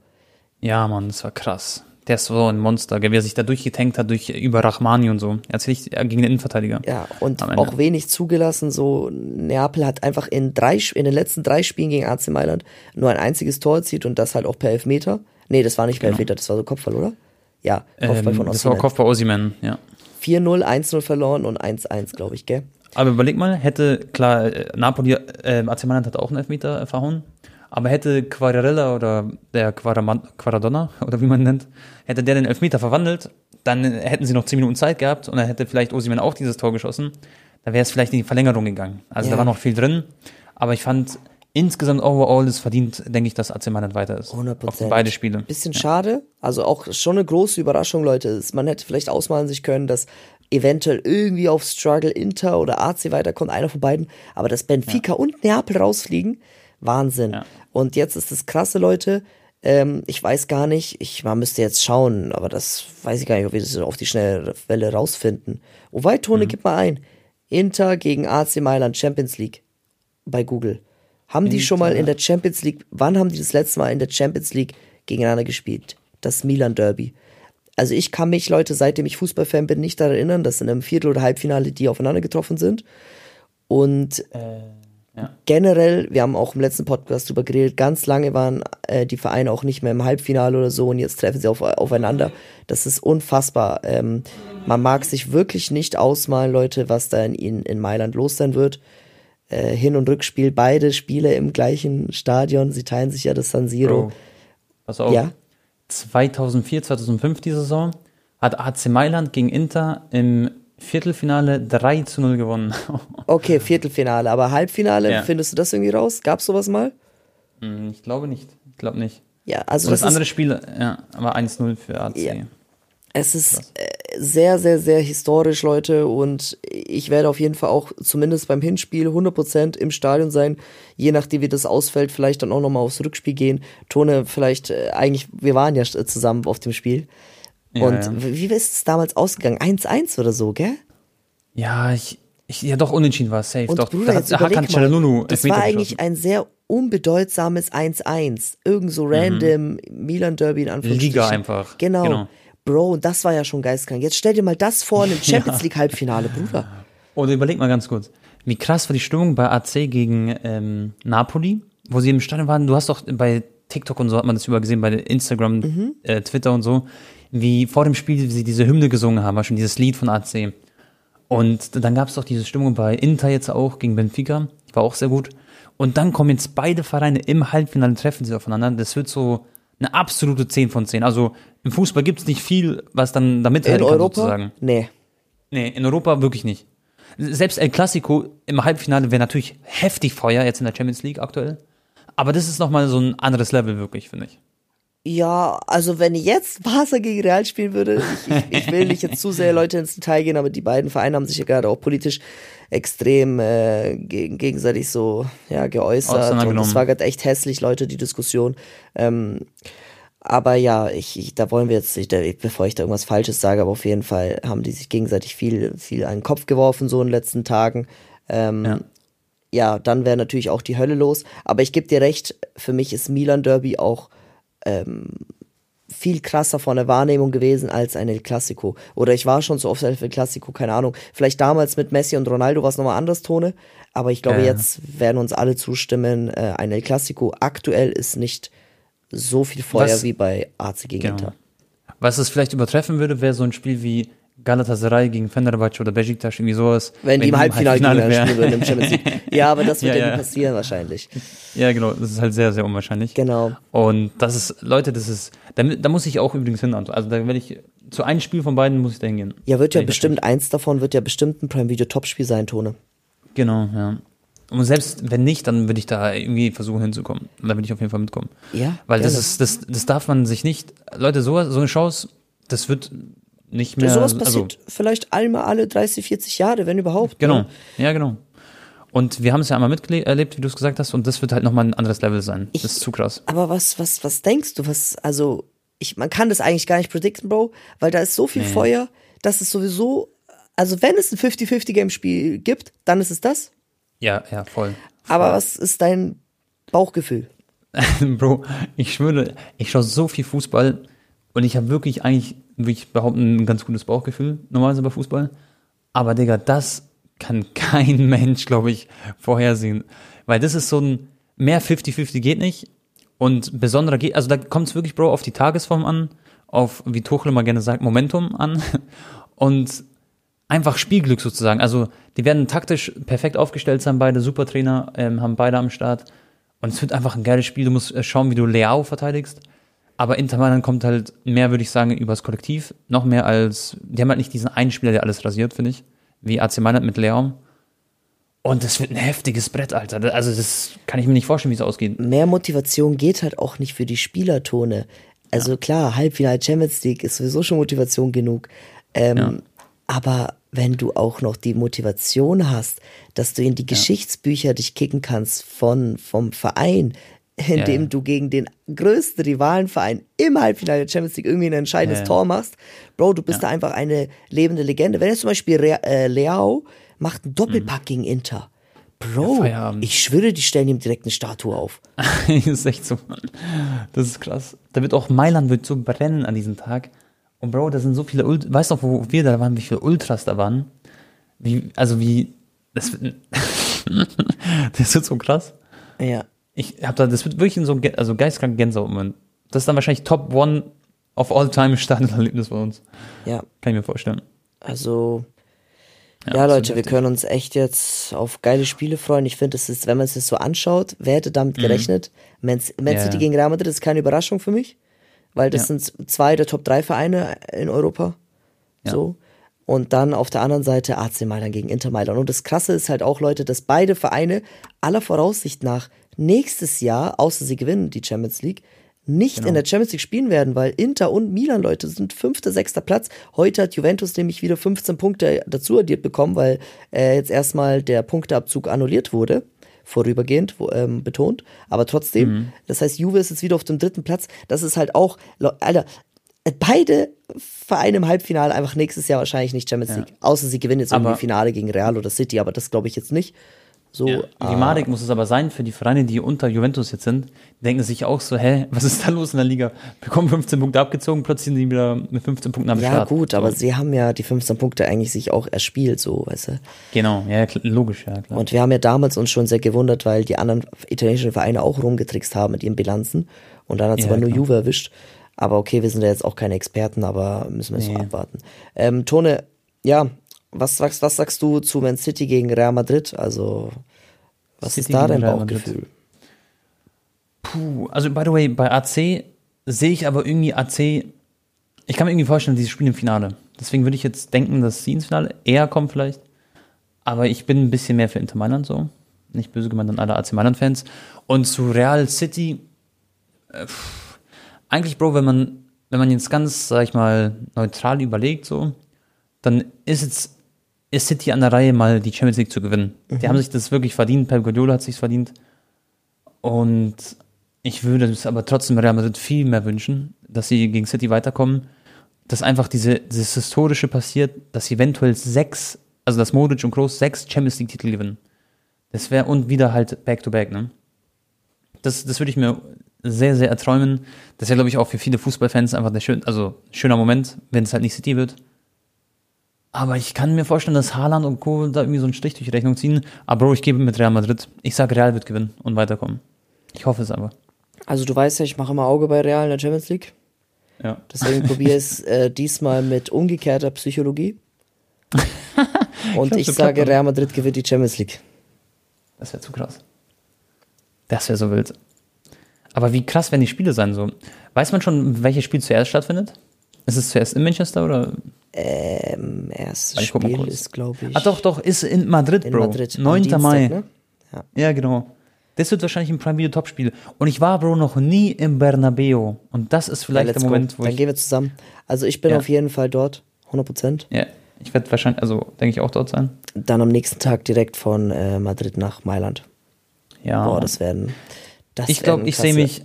ja, Mann, das war krass. Der ist so ein Monster, wie er sich da durchgetankt hat durch über Rachmani und so. Er hat sich äh, gegen den Innenverteidiger. Ja, und auch wenig zugelassen. So, Neapel hat einfach in drei, in den letzten drei Spielen gegen AC Mailand nur ein einziges Tor erzielt und das halt auch per Elfmeter. Nee, das war nicht per Elfmeter, das war so Kopfball, oder? Ja, Kopfball Genau. Ähm, von das war Osimhen. Kopfball Osiman, ja. 4-0, 1-0 verloren und 1-1, glaube ich, gell? Aber überleg mal, hätte, klar, äh, Napoli, äh, AC Mailand hat auch einen Elfmeter äh, verhauen, aber hätte Quagliarella oder der Quaraman- Quaradonna, oder wie man ihn nennt, hätte der den Elfmeter verwandelt, dann hätten sie noch 10 Minuten Zeit gehabt und dann hätte vielleicht Osiman auch dieses Tor geschossen, da wäre es vielleicht in die Verlängerung gegangen. Also Ja. da war noch viel drin, aber ich fand, insgesamt overall ist verdient, denke ich, dass AC Mailand weiter ist. 100%. Auf beide Spiele. Bisschen schade. Also auch schon eine große Überraschung, Leute. Man hätte vielleicht ausmalen sich können, dass eventuell irgendwie auf Struggle Inter oder AC weiterkommt, einer von beiden. Aber dass Benfica und Neapel rausfliegen, Wahnsinn. Ja. Und jetzt ist das krasse, Leute. Ähm, ich weiß gar nicht, ich man müsste jetzt schauen, aber das weiß ich gar nicht, ob wir das auf die schnelle Welle rausfinden. Oh, weit, Tone, gib mal ein. Inter gegen AC Mailand Champions League bei Google. Haben die schon mal in der Champions League, wann haben die das letzte Mal in der Champions League gegeneinander gespielt? Das Milan Derby. Also ich kann mich, Leute, seitdem ich Fußballfan bin, nicht daran erinnern, dass in einem Viertel- oder Halbfinale die aufeinander getroffen sind. Und ja. generell, wir haben auch im letzten Podcast drüber geredet, ganz lange waren äh, die Vereine auch nicht mehr im Halbfinale oder so und jetzt treffen sie auf, aufeinander. Das ist unfassbar. Ähm, man mag sich wirklich nicht ausmalen, Leute, was da in, in, Mailand los sein wird. Äh, Hin- und Rückspiel, beide Spiele im gleichen Stadion. Sie teilen sich ja das San Siro. Bro, pass auf. Ja. 2004, 2005 die Saison hat AC Mailand gegen Inter im Viertelfinale 3 zu 0 gewonnen. Okay, Viertelfinale, aber Halbfinale, Ja. findest du das irgendwie raus? Gab's sowas mal? Hm, ich glaube nicht. Ich glaube nicht. Ja, also das, das, andere Spiel, ja, war 1-0 für AC. Ja. Es ist äh, sehr, sehr, sehr historisch, Leute. Und ich werde auf jeden Fall auch zumindest beim Hinspiel 100% im Stadion sein. Je nachdem, wie das ausfällt, vielleicht dann auch nochmal aufs Rückspiel gehen. Tone, vielleicht, äh, eigentlich, wir waren ja zusammen auf dem Spiel. Ja, und ja. wie ist es damals ausgegangen? 1-1 oder so, gell? Ja, ich, ich, ja doch, unentschieden war safe. Und doch, Bruder, da hat Hakan Çalhanoğlu das war eigentlich ein sehr unbedeutsames 1-1. Irgend so random Milan-Derby in Anführungsstrichen. Mhm. Liga einfach, Genau. genau. Bro, und das war ja schon geistkrank. Jetzt stell dir mal das vor in einem Champions League Halbfinale, Bruder. Oder überleg mal ganz kurz, wie krass war die Stimmung bei AC gegen ähm, Napoli, wo sie im Stadion waren. Du hast doch bei TikTok und so hat man das überall gesehen, bei Instagram, Mhm. äh, Twitter und so, wie vor dem Spiel sie diese Hymne gesungen haben, war schon dieses Lied von AC. Und dann gab es doch diese Stimmung bei Inter jetzt auch gegen Benfica, war auch sehr gut. Und dann kommen jetzt beide Vereine im Halbfinale, treffen sie aufeinander. Das wird so eine absolute 10 von 10. Also im Fußball gibt es nicht viel, was dann da In kann Europa? sozusagen. Nee. Nee, in Europa wirklich nicht. Selbst El Clasico im Halbfinale wäre natürlich heftig Feuer jetzt in der Champions League aktuell. Aber das ist nochmal so ein anderes Level wirklich, finde ich. Ja, also wenn jetzt Barca gegen Real spielen würde, ich, ich, ich will nicht jetzt zu sehr Leute ins Detail gehen, aber die beiden Vereine haben sich ja gerade auch politisch extrem äh, gegen, gegenseitig so ja, geäußert. Und das war gerade echt hässlich, Leute, die Diskussion. Ähm, aber ja, ich, ich, da wollen wir jetzt, ich, da, bevor ich da irgendwas Falsches sage, aber auf jeden Fall haben die sich gegenseitig viel, viel an den Kopf geworfen, so in den letzten Tagen. Ähm, Ja. ja, dann wäre natürlich auch die Hölle los. Aber ich gebe dir recht, für mich ist Milan Derby auch ähm, viel krasser von der Wahrnehmung gewesen als ein El Clasico. Oder ich war schon so oft El Clasico, keine Ahnung. Vielleicht damals mit Messi und Ronaldo war es nochmal anders Tone. Aber ich glaube, Ja, jetzt werden uns alle zustimmen, äh, ein El Clasico aktuell ist nicht so viel Feuer Was- wie bei AC gegen Genau. Inter. Was es vielleicht übertreffen würde, wäre so ein Spiel wie Galatasaray gegen Fenerbahce oder Besiktas, irgendwie sowas. Wenn, die im Halbfinale, gegeneinander wären. spielen würden im Champions League. Ja, aber das wird Ja, ja, ja. nie passieren wahrscheinlich. Ja, genau, das ist halt sehr, sehr unwahrscheinlich. Genau. Und das ist, Leute, das ist, da, da muss ich auch übrigens hin. Also da werde ich, zu einem Spiel von beiden muss ich da hingehen. Ja, wird ja Wenn bestimmt, eins davon wird ja bestimmt ein Prime Video Topspiel sein, Tone. Genau, ja. Und selbst wenn nicht, dann würde ich da irgendwie versuchen hinzukommen. Und da würde ich auf jeden Fall mitkommen. Ja, Weil das gerne. ist, das, das darf man sich nicht, Leute, so, so eine Chance, das wird nicht mehr. Sowas also, passiert vielleicht einmal alle 30, 40 Jahre, wenn überhaupt. Genau, Ne? ja, genau. Und wir haben es ja einmal miterlebt, wie du es gesagt hast, und das wird halt nochmal ein anderes Level sein. Ich- das ist zu krass. Aber was, was, was denkst du? Was, also, ich, man kann das eigentlich gar nicht predikten, Bro, weil da ist so viel Feuer, dass es sowieso, also wenn es ein 50-50-Game-Spiel gibt, dann ist es das. Ja, ja, voll. Aber was ist dein Bauchgefühl? Bro, ich schwöre, ich schaue so viel Fußball und ich habe wirklich eigentlich, würde ich behaupten, ein ganz gutes Bauchgefühl, normalerweise bei Fußball. Aber Digga, das kann kein Mensch, glaube ich, vorhersehen. Weil das ist so ein, mehr 50-50 geht nicht und besonderer geht, also da kommt es wirklich, Bro, auf die Tagesform an, auf, wie Tuchel immer gerne sagt, Momentum an und einfach Spielglück sozusagen. Also die werden taktisch perfekt aufgestellt sein, beide Supertrainer, ähm, haben beide am Start. Und es wird einfach ein geiles Spiel. Du musst äh, schauen, wie du Leao verteidigst. Aber Inter Mailand kommt halt mehr, würde ich sagen, übers Kollektiv. Noch mehr als, die haben halt nicht diesen einen Spieler, der alles rasiert, finde ich. Wie AC Mailand mit Leao. Und das wird ein heftiges Brett, Alter. Also das kann ich mir nicht vorstellen, wie es ausgeht. Mehr Motivation geht halt auch nicht für die Spielertone. Also klar, Halbfinale Champions League ist sowieso schon Motivation genug. Ähm, Ja. Aber wenn du auch noch die Motivation hast, dass du in die Geschichtsbücher dich kicken kannst von, vom Verein, indem ja. du gegen den größten Rivalenverein im Halbfinale der Champions League irgendwie ein entscheidendes Ja, ja. Tor machst, Bro, du bist da einfach eine lebende Legende. Wenn jetzt zum Beispiel Re äh, Leao macht einen Doppelpack gegen Inter, Bro, Mhm. Feierabend. ich schwöre, die stellen ihm direkt eine Statue auf. das ist echt so. Das ist krass. Da wird auch Mailand wird so brennen an diesem Tag. Und Bro, da sind so viele Ult weißt du noch, wo wir da waren, wie viele Ultras da waren? Wie, also wie, das das wird so krass. Ja. Ich hab da, das wird wirklich in so, ein Gä- also geistkrank Gänsehaut-Moment. Das ist dann wahrscheinlich Top One of all time Stadionerlebnis bei uns. Ja, Kann ich mir vorstellen. also ja, wird Leute, wir können uns echt jetzt auf geile Spiele freuen. Ich finde, es ist, wenn man es sich so anschaut, wer hätte damit gerechnet? Man, Man Mhm. Ja, City ja. gegen Real Madrid ist keine Überraschung für mich, weil das Ja. sind zwei der Top 3 Vereine in Europa. Ja. So. Und dann auf der anderen Seite AC Mailand gegen Inter Mailand. Und das Krasse ist halt auch, Leute, dass beide Vereine aller Voraussicht nach nächstes Jahr, außer sie gewinnen die Champions League, nicht Genau. in der Champions League spielen werden, weil Inter und Milan, Leute, sind fünfter, sechster Platz. Heute hat Juventus nämlich wieder 15 Punkte dazu addiert bekommen, weil äh, jetzt erstmal der Punkteabzug annulliert wurde. Vorübergehend wo, ähm, betont, aber trotzdem. Mhm. Das heißt, Juve ist jetzt wieder auf dem dritten Platz. Das ist halt auch, Alter, beide Vereine im Halbfinale einfach nächstes Jahr wahrscheinlich nicht Champions League. Außer sie gewinnen jetzt irgendwie Aber- Finale gegen Real oder City, aber das glaube ich jetzt nicht. So, Ja. Die Marik muss es aber sein für die Vereine, die unter Juventus jetzt sind. Denken sich auch so, hä, was ist da los in der Liga? Bekommen 15 Punkte abgezogen, plötzlich sind die wieder mit 15 Punkten am Ja, Start. gut, so. aber sie haben ja die 15 Punkte eigentlich sich auch erspielt, so, weißt du. Genau, ja, logisch, ja, klar. Und wir haben ja damals uns schon sehr gewundert, weil die anderen italienischen Vereine auch rumgetrickst haben mit ihren Bilanzen. Und dann hat es Ja, aber nur klar. Juve erwischt. Aber okay, wir sind ja jetzt auch keine Experten, aber müssen wir Nee. mal abwarten. Ähm, Tone, ja, was sagst, was sagst du zu Man City gegen Real Madrid? Also, was City ist da dein. Bauchgefühl? Puh, also by the way, bei AC sehe ich aber irgendwie AC, ich kann mir irgendwie vorstellen, die spielen im Finale. Deswegen würde ich jetzt denken, dass sie ins Finale eher kommen vielleicht. Aber ich bin ein bisschen mehr für Inter Mailand so. Nicht böse gemeint an alle AC Mailand-Fans. Und zu Real City, äh, eigentlich, Bro, wenn man, wenn man jetzt ganz, sag ich mal, neutral überlegt, so, dann ist jetzt ist City an der Reihe, mal die Champions League zu gewinnen. Die haben sich das wirklich verdient. Pep Guardiola hat sich verdient. Und ich würde es aber trotzdem Real Madrid viel mehr wünschen, dass sie gegen City weiterkommen. Dass einfach diese, dieses Historische passiert, dass sie eventuell sechs, also dass Modric und Kroos sechs Champions League-Titel gewinnen. Das wäre und wieder halt Back-to-Back, ne? Das, das würde ich mir sehr, sehr erträumen. Das wäre, glaube ich, auch für viele Fußballfans einfach der schön, also schöner Moment, wenn es halt nicht City wird. Aber ich kann mir vorstellen, dass Haaland und Co. da irgendwie so einen Strich durch die Rechnung ziehen. Aber Bro, ich gebe mit Real Madrid. Ich sage, Real wird gewinnen und weiterkommen. Ich hoffe es aber. Also, du weißt ja, ich mache immer Auge bei Real in der Champions League. Ja. Deswegen probiere ich es äh, diesmal mit umgekehrter Psychologie. Und ich so sage, Real Madrid gewinnt die Champions League. Das wäre zu krass. Das wäre so wild. Aber wie krass werden die Spiele sein so? Weiß man schon, welches Spiel zuerst stattfindet? Ist es zuerst in Manchester oder? Ähm, erstes Ich Spiel ist, glaube ich, Ah doch, doch, ist in Madrid, in Bro. Madrid. am 9. Dienstag, Mai. Ne? Ja, genau. Das wird wahrscheinlich ein Prime Video Topspiel. Und ich war, Bro, noch nie im Bernabeu. Und das ist Ja, vielleicht let's der Moment, go. wo Dann ich. gehen wir zusammen. Also ich bin Ja. auf jeden Fall dort, 100%. Ja, ich werde wahrscheinlich, also denke ich auch dort sein. Dann am nächsten Tag direkt von äh, Madrid nach Mailand. Ja. Boah, das werden. Das ich glaube, ich sehe mich,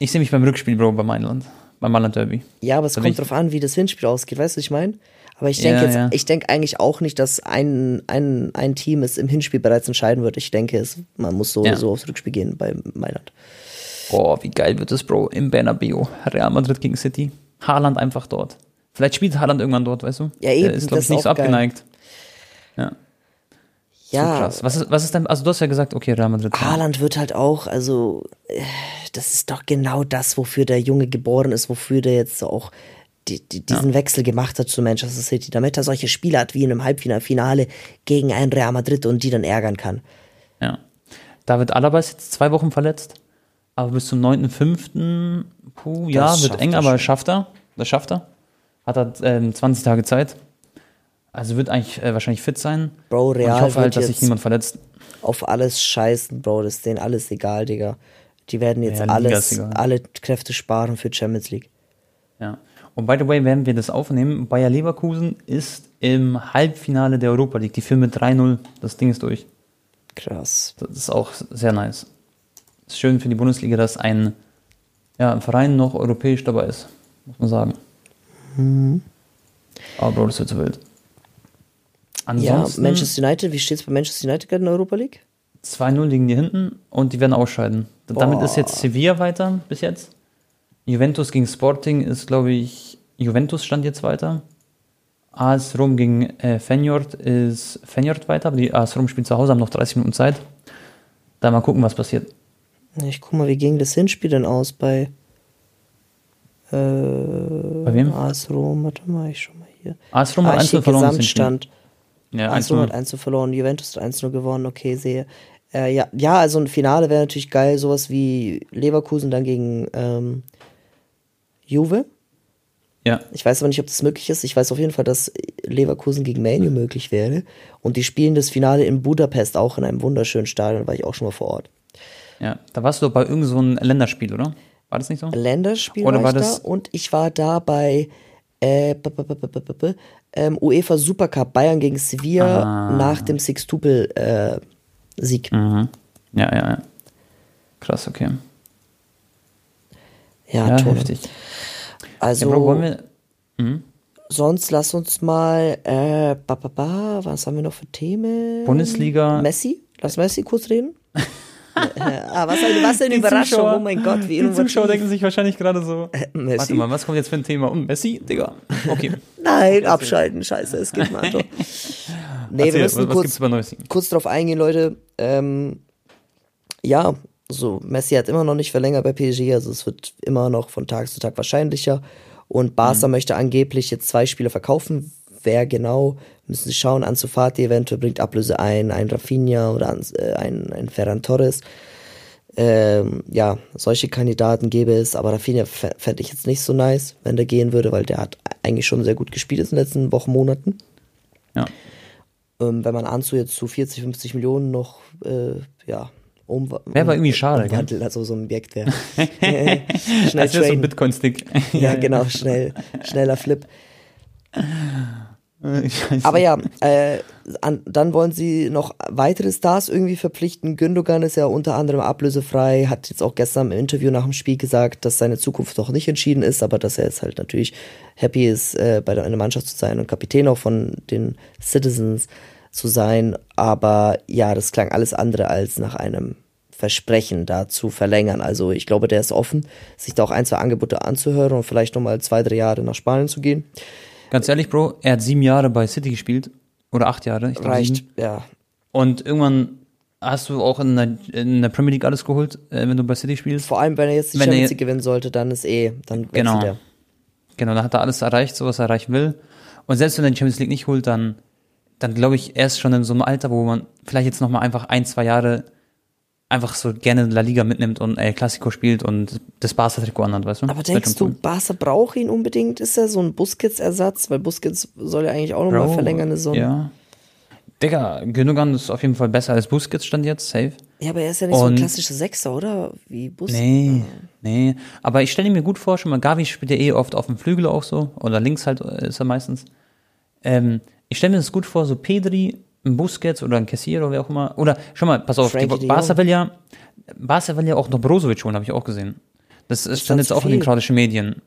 ich sehe mich beim Rückspiel, Bro, beim Mailand. Beim Mailand Derby. Ja, aber es Da kommt drauf an, wie das Hinspiel ausgeht. Weißt du, was ich meine? Aber ich denke Ja, jetzt, ja. ich denke eigentlich auch nicht, dass ein, ein, ein Team es im Hinspiel bereits entscheiden wird. Ich denke, es, man muss so Ja. so aufs Rückspiel gehen bei Mailand. Boah, wie geil wird das, Bro, im Bernabeu. Real Madrid gegen City. Haaland einfach dort. Vielleicht spielt Haaland irgendwann dort, weißt du? Ja, eben, Der ist, glaube ich, nicht so auch geil. abgeneigt. Ja, Ja, so krass. Was ist, was ist denn, also du hast ja gesagt, okay, Real Madrid. Haaland wird halt auch, also, äh, das ist doch genau das, wofür der Junge geboren ist, wofür der jetzt auch die, die, diesen Wechsel gemacht hat zu Manchester City, damit er solche Spiele hat wie in einem Halbfinale Finale gegen ein Real Madrid und die dann ärgern kann. Ja. David Alaba ist jetzt zwei Wochen verletzt, aber bis zum 9.5. Puh, ja, wird eng, er aber schafft er. Das schafft er. Hat er ähm, 20 Tage Zeit. Also wird eigentlich äh, wahrscheinlich fit sein. Bro, Und Real ich hoffe halt, dass sich niemand verletzt. Auf alles scheißen, Bro, das ist denen alles egal, Digga. Die werden jetzt Ja, alles, alle Kräfte sparen für Champions League. Ja. Und by the way, während wir das aufnehmen, Bayer Leverkusen ist im Halbfinale der Europa League. Die führen mit 3-0. Das Ding ist durch. Krass. Das ist auch sehr nice. Ist schön für die Bundesliga, dass ein, ja, ein Verein noch europäisch dabei ist, muss man sagen. Mhm. Aber Bro, das wird so wild. Ja, Ansonsten Manchester United, wie steht's bei Manchester United gerade in der Europa League? 2-0 liegen die hinten und die werden ausscheiden. Damit ist jetzt Sevilla weiter bis jetzt. Juventus gegen Sporting ist, glaube ich, Juventus stand jetzt weiter. AS Rom gegen äh, Feyenoord ist Feyenoord weiter, aber die AS Rom spielt zu Hause, haben noch 30 Minuten Zeit. Da mal gucken, was passiert. Ich guck mal, wie ging das Hinspiel denn aus bei äh, Bei wem? AS Rom? Warte mal, ich schau mal hier. AS Rom hat Ah, 1 hier verloren. Gesamtstand. Ja, AS Rom hat 1 1 verloren, Juventus hat 1 gewonnen, okay, sehe. Äh, ja, ja, also ein Finale wäre natürlich geil, sowas wie Leverkusen dann gegen ähm, Juve. Ja, Ich weiß aber nicht, ob das möglich ist. Ich weiß auf jeden Fall, dass Leverkusen gegen Manu möglich wäre. Und die spielen das Finale in Budapest auch in einem wunderschönen Stadion, war ich auch schon mal vor Ort. ja. Da warst du doch bei irgendeinem so einem Länderspiel, oder? War das nicht so? Länderspiel Oder war, war ich das- da und ich war da bei äh, b- b- b- ähm, UEFA Supercup Bayern gegen Sevilla Ah. nach dem Sixtupel äh, Sieg. Mhm. Ja, ja, ja. Krass, okay. Ja, Ja, Tone. heftig. Also ja, Bro, wir. Mhm. sonst lass uns mal äh, ba, ba, ba, was haben wir noch für Themen? Bundesliga. Messi? Lass Messi kurz reden. äh, ah, was eine, was eine Die Überraschung, Zuschauer- oh mein Gott, wie Die. Zuschauer denken sich wahrscheinlich gerade so. Messi? Warte mal, was kommt jetzt für ein Thema? Um Messi, Digga. Okay. Nein, abschalten, scheiße, es geht mal. Nee, wir Erzähl, müssen was, was kurz, kurz drauf eingehen, Leute. Ähm, ja, so, Messi hat immer noch nicht verlängert bei PSG, also es wird immer noch von Tag zu Tag wahrscheinlicher. Und Barca Mhm. möchte angeblich jetzt zwei Spieler verkaufen. Wer genau, müssen sie schauen. Ansu Fati eventuell bringt Ablöse ein, ein Rafinha oder ein, äh, ein, ein Ferran Torres. Ähm, ja, solche Kandidaten gäbe es, aber Rafinha fä- fände ich jetzt nicht so nice, wenn der gehen würde, weil der hat eigentlich schon sehr gut gespielt in den letzten Wochen, Monaten. Ja. Ähm, wenn man Anzu jetzt zu 40, 50 Millionen noch, äh, ja, um. Wäre aber irgendwie schade, gell? umwandeln, also so ein Objekt wäre. schnell Das wäre so ein. Bitcoin-Stick. ja, genau, schnell, schneller Flip. Scheiße. Aber ja, äh, an, dann wollen sie noch weitere Stars irgendwie verpflichten. Gündogan ist ja unter anderem ablösefrei, hat jetzt auch gestern im Interview nach dem Spiel gesagt, dass seine Zukunft noch nicht entschieden ist, aber dass er jetzt halt natürlich happy ist, äh, bei der, in der Mannschaft zu sein und Kapitän auch von den Citizens zu sein. Aber ja, das klang alles andere als nach einem Versprechen da zu verlängern. Also ich glaube, der ist offen, sich da auch ein, zwei Angebote anzuhören und vielleicht nochmal zwei, drei Jahre nach Spanien zu gehen. Ganz ehrlich, Bro, er hat sieben Jahre bei City gespielt. Oder acht Jahre. Ich glaub, Reicht, sieben. ja. Und irgendwann hast du auch in der, in der Premier League alles geholt, äh, wenn du bei City spielst. Vor allem, wenn er jetzt die Wenn Champions League gewinnen sollte, dann ist eh, dann Genau. er. Genau, dann hat er alles erreicht, so was er erreichen will. Und selbst wenn er die Champions League nicht holt, dann, dann glaube ich, er ist schon in so einem Alter, wo man vielleicht jetzt nochmal einfach ein, zwei Jahre einfach so gerne La Liga mitnimmt und El Clasico spielt und das Barca-Trikot anhat, weißt du? Aber denkst du, cool. Barca braucht ihn unbedingt? Ist er so ein Busquets-Ersatz? Weil Busquets soll ja eigentlich auch nochmal verlängern. So Ja. Digga, Gündogan ist auf jeden Fall besser als Busquets stand jetzt, safe. ja, aber er ist ja nicht so ein Und- klassischer Sechser, oder? Wie Bus. Nee, nee. Aber ich stelle mir gut vor, schon mal, Gavi spielt ja eh oft auf dem Flügel auch so. Oder links halt äh, ist er meistens. Ähm, ich stelle mir das gut vor, so Pedri, ein Busquets oder ein Cassier oder wer auch immer. Oder, schau mal, pass auf, Frankie die, Barca will ja, Barca will ja auch noch Brozovic holen, habe ich auch gesehen. Das ist, stand jetzt auch in den viel. kroatischen Medien.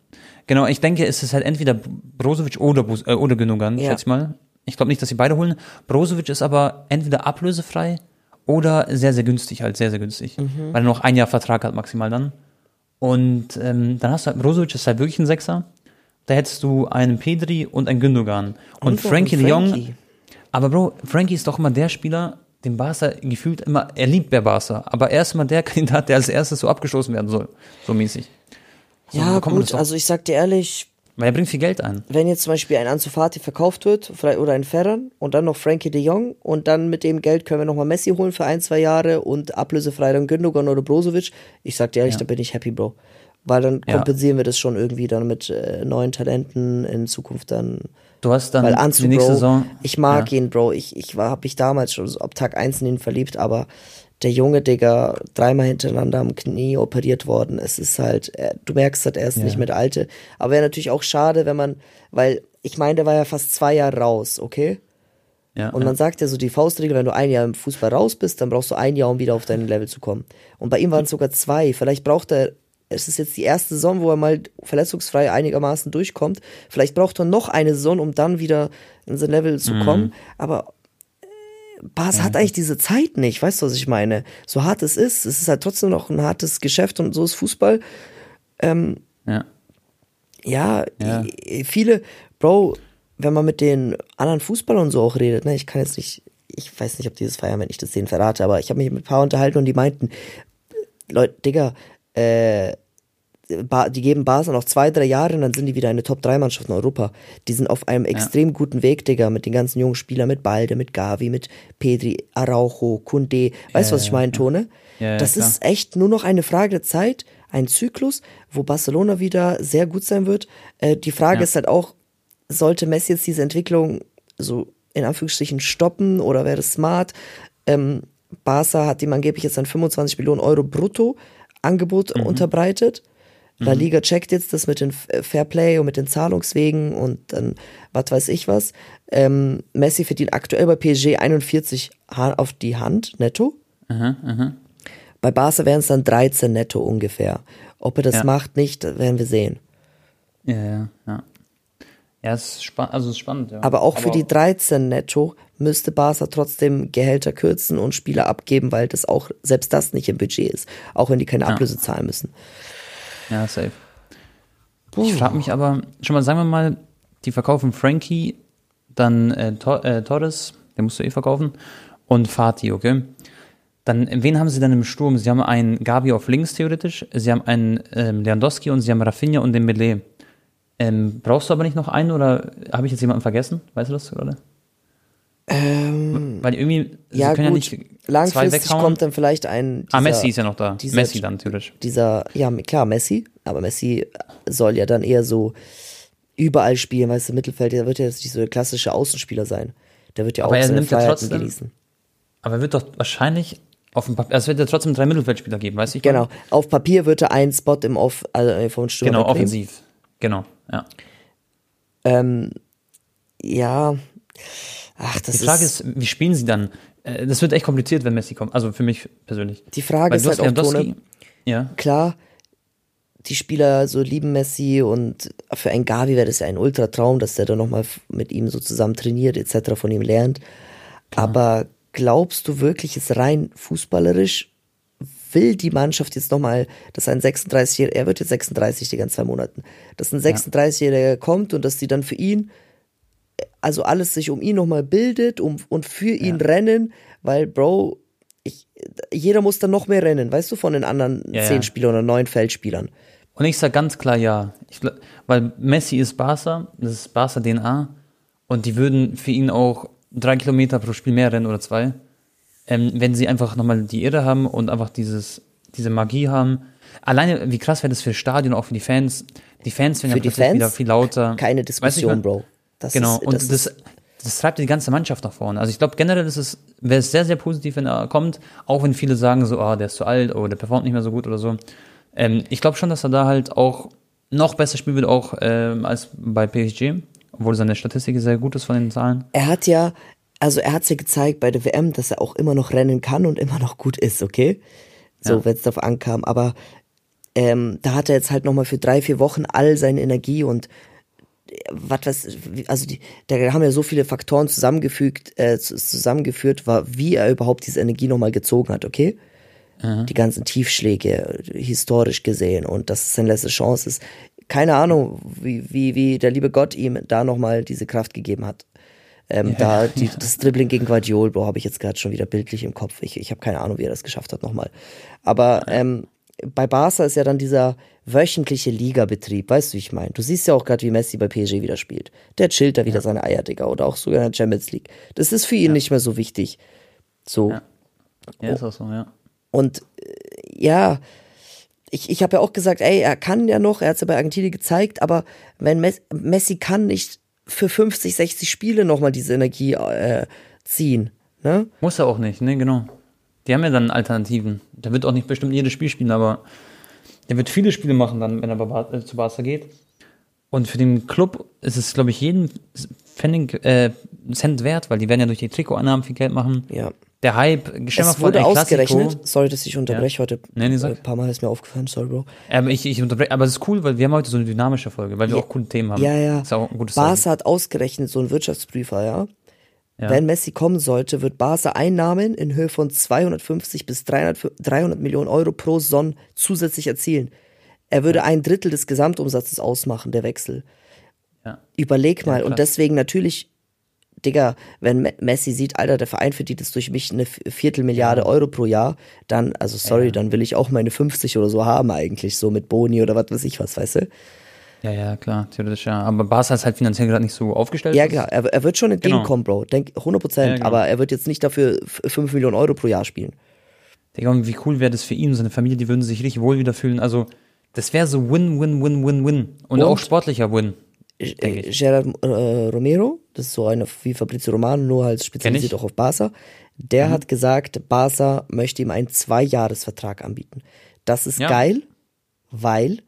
Genau, ich denke, es ist halt entweder Brozovic oder, Bus, äh, oder Gündogan, Ja. schätze ich mal. Ich glaube nicht, dass sie beide holen. Brozovic ist aber entweder ablösefrei oder sehr, sehr günstig, halt sehr, sehr günstig. Mhm. Weil er noch ein Jahr Vertrag hat maximal dann. Und ähm, dann hast du halt, Brozovic ist halt wirklich ein Sechser. Da hättest du einen Pedri und einen Gündogan. Und, noch Frankie einen de Jong. Aber Bro, Frankie ist doch immer der Spieler, den Barca gefühlt immer, er liebt der Barca, aber er ist immer der Kandidat, der als erstes so abgestoßen werden soll. So mäßig. So Ja, gut, also ich sag dir ehrlich, Weil er bringt viel Geld ein. wenn jetzt zum Beispiel ein Ansu Fati verkauft wird oder ein Ferran und dann noch Frankie de Jong und dann mit dem Geld können wir nochmal Messi holen für ein, zwei Jahre und ablösefrei dann Gündogan oder Brozovic, ich sag dir ehrlich, Ja. da bin ich happy, Bro. Weil dann Ja. kompensieren wir das schon irgendwie dann mit äh, neuen Talenten in Zukunft dann. Du hast dann Weil die Ansu, nächste Bro, Saison. ich mag ja. ihn, Bro. Ich, ich war, hab mich damals schon so ab Tag 1 in ihn verliebt, aber der junge Digga, dreimal hintereinander am Knie operiert worden. Es ist halt, er, du merkst halt, er ist Ja. nicht mehr der Alte. Aber wäre natürlich auch schade, wenn man, weil ich meine, der war ja fast zwei Jahre raus, okay? Ja, Und ja. man sagt ja so die Faustregel, wenn du ein Jahr im Fußball raus bist, dann brauchst du ein Jahr, um wieder auf dein Level zu kommen. Und bei ihm waren es sogar zwei. Vielleicht braucht er, es ist jetzt die erste Saison, wo er mal verletzungsfrei einigermaßen durchkommt. Vielleicht braucht er noch eine Saison, um dann wieder in sein Level zu Mhm. kommen. Aber äh, Bas hat eigentlich diese Zeit nicht, weißt du, was ich meine? So hart es ist, es ist halt trotzdem noch ein hartes Geschäft und so ist Fußball. ja. Ja, Ja. i- viele, Bro, wenn man mit den anderen Fußballern so auch redet, ne, ich kann jetzt nicht, ich weiß nicht, ob dieses feiern, wenn ich das denen verrate, aber ich habe mich mit ein paar unterhalten und die meinten, Leute, Digga, äh, die geben Basel noch zwei, drei Jahre und dann sind die wieder eine Top-3-Mannschaft in Europa. Die sind auf einem extrem guten Weg, Digga, mit den ganzen jungen Spielern, mit Balde, mit Gavi, mit Pedri, Araujo, Kunde. Weißt du, was ich meine, Tone? Ja, ja, das klar. ist echt nur noch eine Frage der Zeit, ein Zyklus, wo Barcelona wieder sehr gut sein wird. Äh, die Frage Ja. ist halt auch, sollte Messi jetzt diese Entwicklung so in Anführungsstrichen stoppen oder wäre es smart? Ähm, Barca hat ihm angeblich jetzt ein 25 Millionen Euro Brutto Angebot Mhm. unterbreitet. La Liga checkt jetzt das mit dem Fairplay und mit den Zahlungswegen und dann was weiß ich was. Ähm, Messi verdient aktuell bei PSG 41 auf die Hand netto. Aha, aha. Bei Barca wären es dann 13 netto ungefähr. Ob er das Ja. macht, nicht, werden wir sehen. Ja, ja, ja. Ja, es ist, spa also es ist spannend, ja. Aber auch für die 13 netto müsste Barca trotzdem Gehälter kürzen und Spieler abgeben, weil das auch, selbst das nicht im Budget ist. Auch wenn die keine Ablöse zahlen müssen. Ja, safe. Ich frage mich aber, schon mal, sagen wir mal, die verkaufen Frankie, dann äh, Tor äh, Torres, den musst du eh verkaufen, und Fatih, okay? Dann, wen haben sie dann im Sturm? Sie haben einen Gabi auf links theoretisch, sie haben einen ähm, Lewandowski und sie haben Rafinha und den Dembele. Ähm, brauchst du aber nicht noch einen oder habe ich jetzt jemanden vergessen? Weißt du das gerade? Ähm, Weil irgendwie, sie Ja, können gut. ja nicht Langfristig kommt dann vielleicht ein. ah, dieser- Messi ist ja noch da. dieser- Messi dann theoretisch. dieser, ja, klar, Messi, aber Messi soll ja dann eher so überall spielen, weißt du, Mittelfeld, der wird ja jetzt nicht so der klassische Außenspieler sein. Der wird ja Aber auch seine Freiheiten trotzdem- genießen. Aber er wird doch wahrscheinlich auf dem Papier, also es wird ja trotzdem drei Mittelfeldspieler geben, weißt du? ich Genau. meine? Auf Papier wird er einen Spot im Off, also äh, vom Stürmer Genau, wegnehmen. offensiv. Genau, ja. Ähm, ja. Ach, das Die Frage ist, ist, wie spielen sie dann? Äh, Das wird echt kompliziert, wenn Messi kommt. Also für mich persönlich. Die Frage Weil ist halt auch, Tone, Ja, klar, die Spieler so lieben Messi und für einen Gavi wäre das ja ein Ultratraum, dass der dann nochmal mit ihm so zusammen trainiert, etc., von ihm lernt. Aber glaubst du wirklich, ist rein fußballerisch, will die Mannschaft jetzt nochmal, dass ein 36-Jähriger, er wird jetzt 36 die ganzen zwei Monaten, dass ein 36-Jähriger kommt und dass die dann für ihn, also alles sich um ihn nochmal bildet um, und für ihn rennen, weil, Bro, ich, jeder muss dann noch mehr rennen, weißt du, von den anderen Ja, zehn ja. Spielern oder neun Feldspielern. Und ich sage ganz klar ja. Ich, weil Messi ist Barca, das ist Barca DNA. Und die würden für ihn auch drei Kilometer pro Spiel mehr rennen oder zwei. Ähm, wenn sie einfach nochmal die Irre haben und einfach dieses, diese Magie haben. Alleine, wie krass wäre das für das Stadion, auch für die Fans. Die Fans werden ja plötzlich Fans wieder viel lauter. Keine Weißt du, Diskussion, Bro. Das genau, ist, und das, das, das, treibt die ganze Mannschaft nach vorne. Also ich glaube, generell ist es, wäre es sehr, sehr positiv, wenn er kommt, auch wenn viele sagen so, ah, der ist zu alt oder der performt nicht mehr so gut oder so. Ähm, ich glaube schon, dass er da halt auch noch besser spielen wird, auch ähm, als bei PSG, obwohl seine Statistik sehr gut ist von den Zahlen. er hat ja, also er hat ja gezeigt bei der WM, dass er auch immer noch rennen kann und immer noch gut ist, okay? So, Ja. wenn es darauf ankam. Aber ähm, da hat er jetzt halt nochmal für drei, vier Wochen all seine Energie und äh, was wie- also die, da haben ja so viele Faktoren zusammengefügt, äh, zu- zusammengeführt, war, wie er überhaupt diese Energie nochmal gezogen hat, okay? Die ganzen Tiefschläge, historisch gesehen, und dass es seine letzte Chance ist. Keine Ahnung, wie, wie, wie der liebe Gott ihm da nochmal diese Kraft gegeben hat. Ähm, da die, das Dribbling gegen Guardiol, Bro, habe ich jetzt gerade schon wieder bildlich im Kopf. Ich, ich habe keine Ahnung, wie er das geschafft hat nochmal. Aber ähm, bei Barca ist ja dann dieser wöchentliche Ligabetrieb, weißt du, wie ich meine? Du siehst ja auch gerade, wie Messi bei PSG wieder spielt. Der chillt da wieder seine Eier, Digga, oder auch sogar in der Champions League. Das ist für ihn nicht mehr so wichtig. So. Ja. Ja, ist auch so, ja. Und äh, ja, ich, ich habe ja auch gesagt, ey, er kann ja noch, er hat es ja bei Argentinien gezeigt, aber wenn Messi, Messi kann nicht für 50, 60 Spiele nochmal diese Energie äh, ziehen. Ne? Muss er auch nicht, ne, genau. Die haben ja dann Alternativen. Der wird auch nicht bestimmt jedes Spiel spielen, aber der wird viele Spiele machen dann, wenn er bei Bar äh, zu Barca geht. Und für den Club ist es, glaube ich, jeden Pfennig, äh, Cent wert, weil die werden ja durch die Trikotannahmen viel Geld machen. Ja. Der Hype, stell mal Es vor, wurde Clasico- ausgerechnet, sorry, dass ich unterbreche heute. Nee, nee, äh, sag. Ein paar Mal ist mir aufgefallen, sorry, Bro. Aber ich, ich unterbreche, aber es ist cool, weil wir haben heute so eine dynamische Folge, weil wir auch coole Themen haben. Ja, ja. Ist auch ein gutes Barca hat ausgerechnet, so ein Wirtschaftsprüfer, ja. Ja. Wenn Messi kommen sollte, wird Barca Einnahmen in Höhe von 250 bis 300, 300 Millionen Euro pro Saison zusätzlich erzielen. Er würde ein Drittel des Gesamtumsatzes ausmachen, der Wechsel. Ja. Überleg mal. krass. und deswegen natürlich, Digga, wenn Me- Messi sieht, Alter, der Verein verdient jetzt durch mich eine Viertelmilliarde Euro pro Jahr, dann, also sorry, dann will ich auch meine 50 oder so haben eigentlich, so mit Boni oder was weiß ich was, weißt du? Ja, ja, klar, theoretisch ja. Aber Barca ist halt finanziell gerade nicht so aufgestellt. Ja, klar, er, er wird schon entgegenkommen, Bro. Denk 100 Prozent, Ja, genau. aber er wird jetzt nicht dafür 5 Millionen Euro pro Jahr spielen. Digga, und wie cool wäre das für ihn und seine Familie, die würden sich richtig wohl wieder fühlen. Also, das wäre so Win, Win, Win, Win, Win. Und, Und? auch sportlicher Win. Äh, Gerard äh, Romero, das ist so einer wie Fabrizio Romano, nur halt spezialisiert auch auf Barca. Der hat gesagt, Barca möchte ihm einen Zweijahresvertrag anbieten. Das ist Ja. geil, weil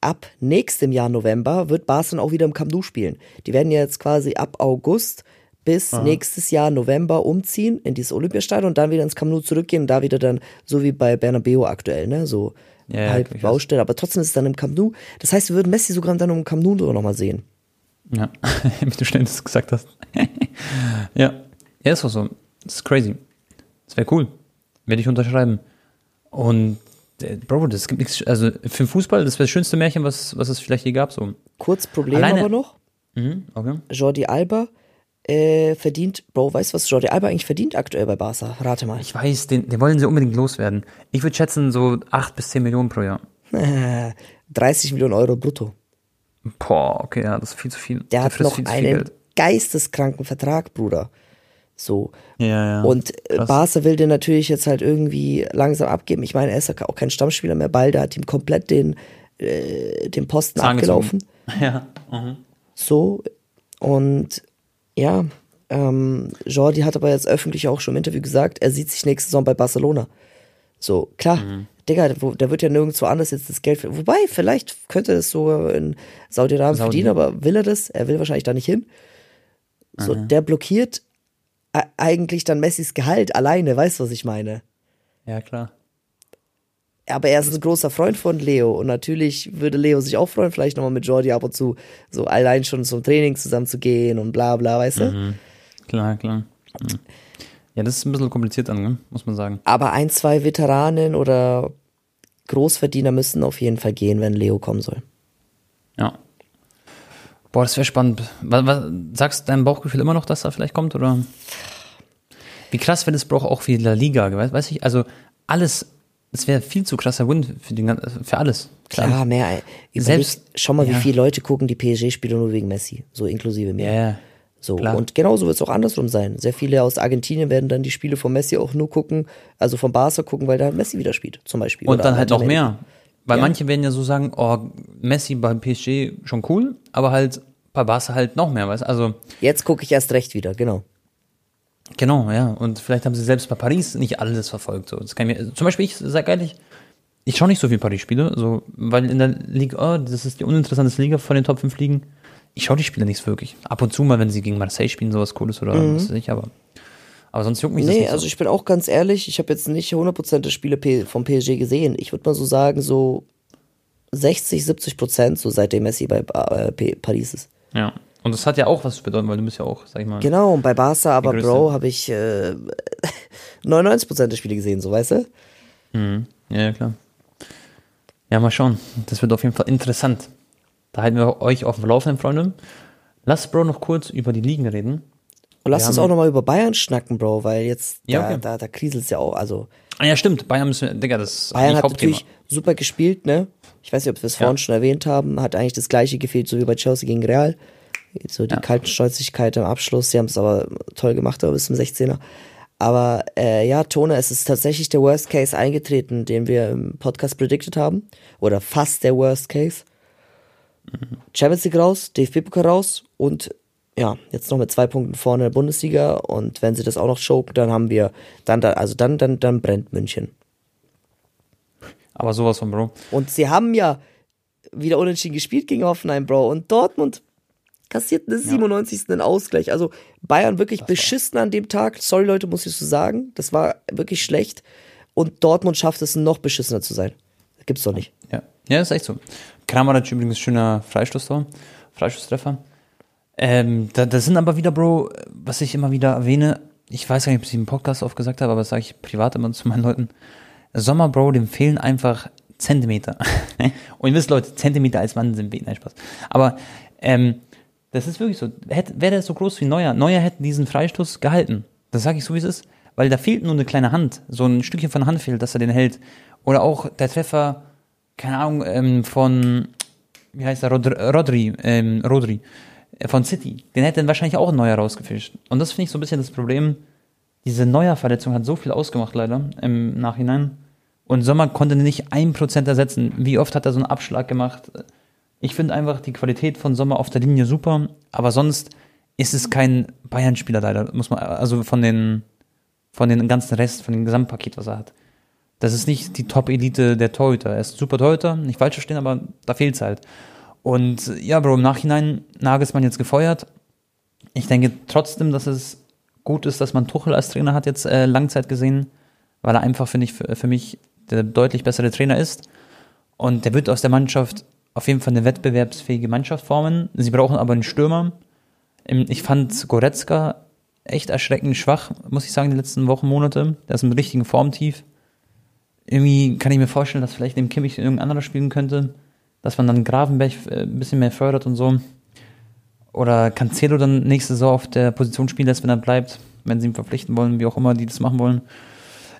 ab nächstem Jahr November wird Barca dann auch wieder im Camp Nou spielen. Die werden ja jetzt quasi ab August bis nächstes Jahr November umziehen in dieses Olympiastadion und dann wieder ins Camp Nou zurückgehen und da wieder dann, so wie bei Bernabeu aktuell, ne, so Ja, halb. Baustelle, aber trotzdem ist es dann im Camp Nou. Das heißt, wir würden Messi sogar dann im Camp Nou nochmal sehen. Ja, wie du schnell das gesagt hast. ja. Ja, ist auch so. Das ist crazy. Das wäre cool. Werde ich unterschreiben. Und, äh, Bro, das gibt nichts, also für den Fußball, das wäre das schönste Märchen, was, was es vielleicht je gab, so. Kurz Problem Alleine- aber noch. Mhm, okay. Jordi Alba äh, verdient, Bro, weißt du, was Jordi Alba eigentlich verdient aktuell bei Barca? Rate mal. Ich weiß, den, den wollen sie unbedingt loswerden. Ich würde schätzen, so 8 bis 10 Millionen pro Jahr. 30 Millionen Euro brutto. Boah, okay, ja, das ist viel zu viel. Der hat noch viel viel einen Geld. geisteskranken Vertrag, Bruder. So. Ja, ja. Und äh, krass. Barca will den natürlich jetzt halt irgendwie langsam abgeben. Ich meine, er ist ja auch kein Stammspieler mehr. Balde hat ihm komplett den, äh, den Posten Zahn abgelaufen. gezogen. Ja. Mhm. So. Und ja, ähm, Jordi hat aber jetzt öffentlich auch schon im Interview gesagt, er sieht sich nächste Saison bei Barcelona. So, klar. Mhm. Digga, wo, da wird ja nirgendwo anders jetzt das Geld für. Wobei, vielleicht könnte er das sogar in Saudi-Arabien Saudi. verdienen, aber will er das? Er will wahrscheinlich da nicht hin. So, der blockiert eigentlich dann Messis Gehalt alleine, weißt du, was ich meine? Ja, klar. Aber er ist ein großer Freund von Leo und natürlich würde Leo sich auch freuen, vielleicht nochmal mit Jordi ab und zu so allein schon zum Training zusammen zu gehen und bla bla, weißt du? Mhm. Klar, klar. Mhm. Ja, das ist ein bisschen kompliziert an, ne? muss man sagen. Aber ein, zwei Veteranen oder Großverdiener müssen auf jeden Fall gehen, wenn Leo kommen soll. Ja. Boah, das wäre spannend. Was, was, sagst dein Bauchgefühl immer noch, dass er vielleicht kommt, oder? Wie krass wäre das Bro auch für La Liga, weiß, weiß ich? Also alles, es wäre viel zu krasser Win für, den, gan- für alles. Klar, mehr. Überleg, Selbst- schau mal, wie ja. viele Leute gucken die PSG-Spiele nur wegen Messi, so inklusive mir. Ja, ja. So, Klar. und genauso wird es auch andersrum sein. Sehr viele aus Argentinien werden dann die Spiele von Messi auch nur gucken, also von Barca gucken, weil da Messi wieder spielt, zum Beispiel. Und dann halt noch mehr. Weil Ja. manche werden ja so sagen, oh, Messi beim PSG schon cool, aber halt bei Barca halt noch mehr, weißt Also, Jetzt gucke ich erst recht wieder, genau. genau, ja. Und vielleicht haben sie selbst bei Paris nicht alles verfolgt. So. Das kann ich mir, zum Beispiel, ich sag ehrlich, ich schaue nicht so viel Paris-Spiele, so, weil in der Liga, oh, das ist die uninteressanteste Liga von den Top 5 Ligen. Ich schaue die Spiele nicht so wirklich. Ab und zu mal, wenn sie gegen Marseille spielen, sowas Cooles oder was weiß ich, aber, aber sonst juckt mich das Nee, nicht also so. ich bin auch ganz ehrlich, ich habe jetzt nicht 100% der Spiele vom PSG gesehen. Ich würde mal so sagen, so 60, 70%, so seitdem Messi bei äh, Paris ist. Ja. Und das hat ja auch was zu bedeuten, weil du bist ja auch, sag ich mal. Genau, und bei Barca, aber. Bro, habe ich äh, 99% der Spiele gesehen, so weißt du? Ja, ja, klar. Ja, mal schauen. Das wird auf jeden Fall interessant. Da halten wir euch auf dem Laufenden, Freunde. Lass Bro noch kurz über die Ligen reden. Und lass Wir uns auch nochmal über Bayern schnacken, Bro, weil jetzt, Ja, da, okay. da, da kriselt's ja auch. Also, Ah ja, stimmt. Bayern müssen wir, Digga, das Bayern hat Hauptthema. natürlich super gespielt, ne? Ich weiß nicht, ob wir es Ja. vorhin schon erwähnt haben, hat eigentlich das gleiche gefehlt, so wie bei Chelsea gegen Real. So die Ja. Kaltenstolzigkeit am Abschluss, sie haben es aber toll gemacht, aber bis zum 16er. Aber äh, ja, Tone, es ist tatsächlich der Worst Case eingetreten, den wir im Podcast predicted haben. Oder fast der Worst Case. Champions League raus, DFB-Pokal raus und ja, jetzt noch mit zwei Punkten vorne in der Bundesliga und wenn sie das auch noch choken, dann haben wir, dann, da, also dann, dann, dann brennt München. Aber sowas von Bro. Und sie haben ja wieder unentschieden gespielt gegen Hoffenheim, Bro. Und Dortmund kassiert eine 97. einen Ausgleich. Also Bayern wirklich beschissen an dem Tag. Sorry, Leute, muss ich so sagen. Das war wirklich schlecht. Und Dortmund schafft es, noch beschissener zu sein. Gibt's doch nicht. Ja, ja ist echt so. Kramaric übrigens schöner Freistoßtor, Freistoßtreffer. Ähm, da, das sind aber wieder, Bro, was ich immer wieder erwähne, ich weiß gar nicht, ob ich es im Podcast oft gesagt habe, aber das sage ich privat immer zu meinen Leuten. Sommer, Bro, dem fehlen einfach Zentimeter. Und ihr wisst, Leute, Zentimeter als Mann sind weh, nein, Spaß. Aber ähm, das ist wirklich so. Wäre der so groß wie Neuer, Neuer hätte diesen Freistoß gehalten. Das sage ich so, wie es ist. Weil da fehlt nur eine kleine Hand. So ein Stückchen von der Hand fehlt, dass er den hält. Oder auch der Treffer, keine Ahnung, ähm, von, wie heißt er, Rodri, Rodri, ähm, Rodri äh, von City. Den hätte dann wahrscheinlich auch ein Neuer rausgefischt. Und das finde ich so ein bisschen das Problem. Diese Neuer-Verletzung hat so viel ausgemacht, leider, im Nachhinein. Und Sommer konnte nicht ein Prozent ersetzen. Wie oft hat er so einen Abschlag gemacht? Ich finde einfach die Qualität von Sommer auf der Linie super, aber sonst ist es kein Bayern-Spieler leider, muss man, also von den, von den ganzen Rest, von dem Gesamtpaket, was er hat. Das ist nicht die Top-Elite der Torhüter. Er ist super Torhüter, nicht falsch verstehen, aber da fehlt's halt. Und ja, Bro, im Nachhinein Nagelsmann jetzt gefeuert. Ich denke trotzdem, dass es gut ist, dass man Tuchel als Trainer hat jetzt äh, Langzeit gesehen, weil er einfach, finde ich, für, für mich der deutlich bessere Trainer ist. Und der wird aus der Mannschaft auf jeden Fall eine wettbewerbsfähige Mannschaft formen. Sie brauchen aber einen Stürmer. Ähm, Ich fand Goretzka echt erschreckend schwach, muss ich sagen, die letzten Wochen, Monate. Der ist im richtigen Formtief. Irgendwie kann ich mir vorstellen, dass vielleicht neben Kimmich irgendein anderer spielen könnte. Dass man dann Gravenberg äh, ein bisschen mehr fördert und so. Oder Cancelo dann nächste Saison auf der Position spielen lässt, wenn er bleibt. Wenn sie ihn verpflichten wollen, wie auch immer die das machen wollen.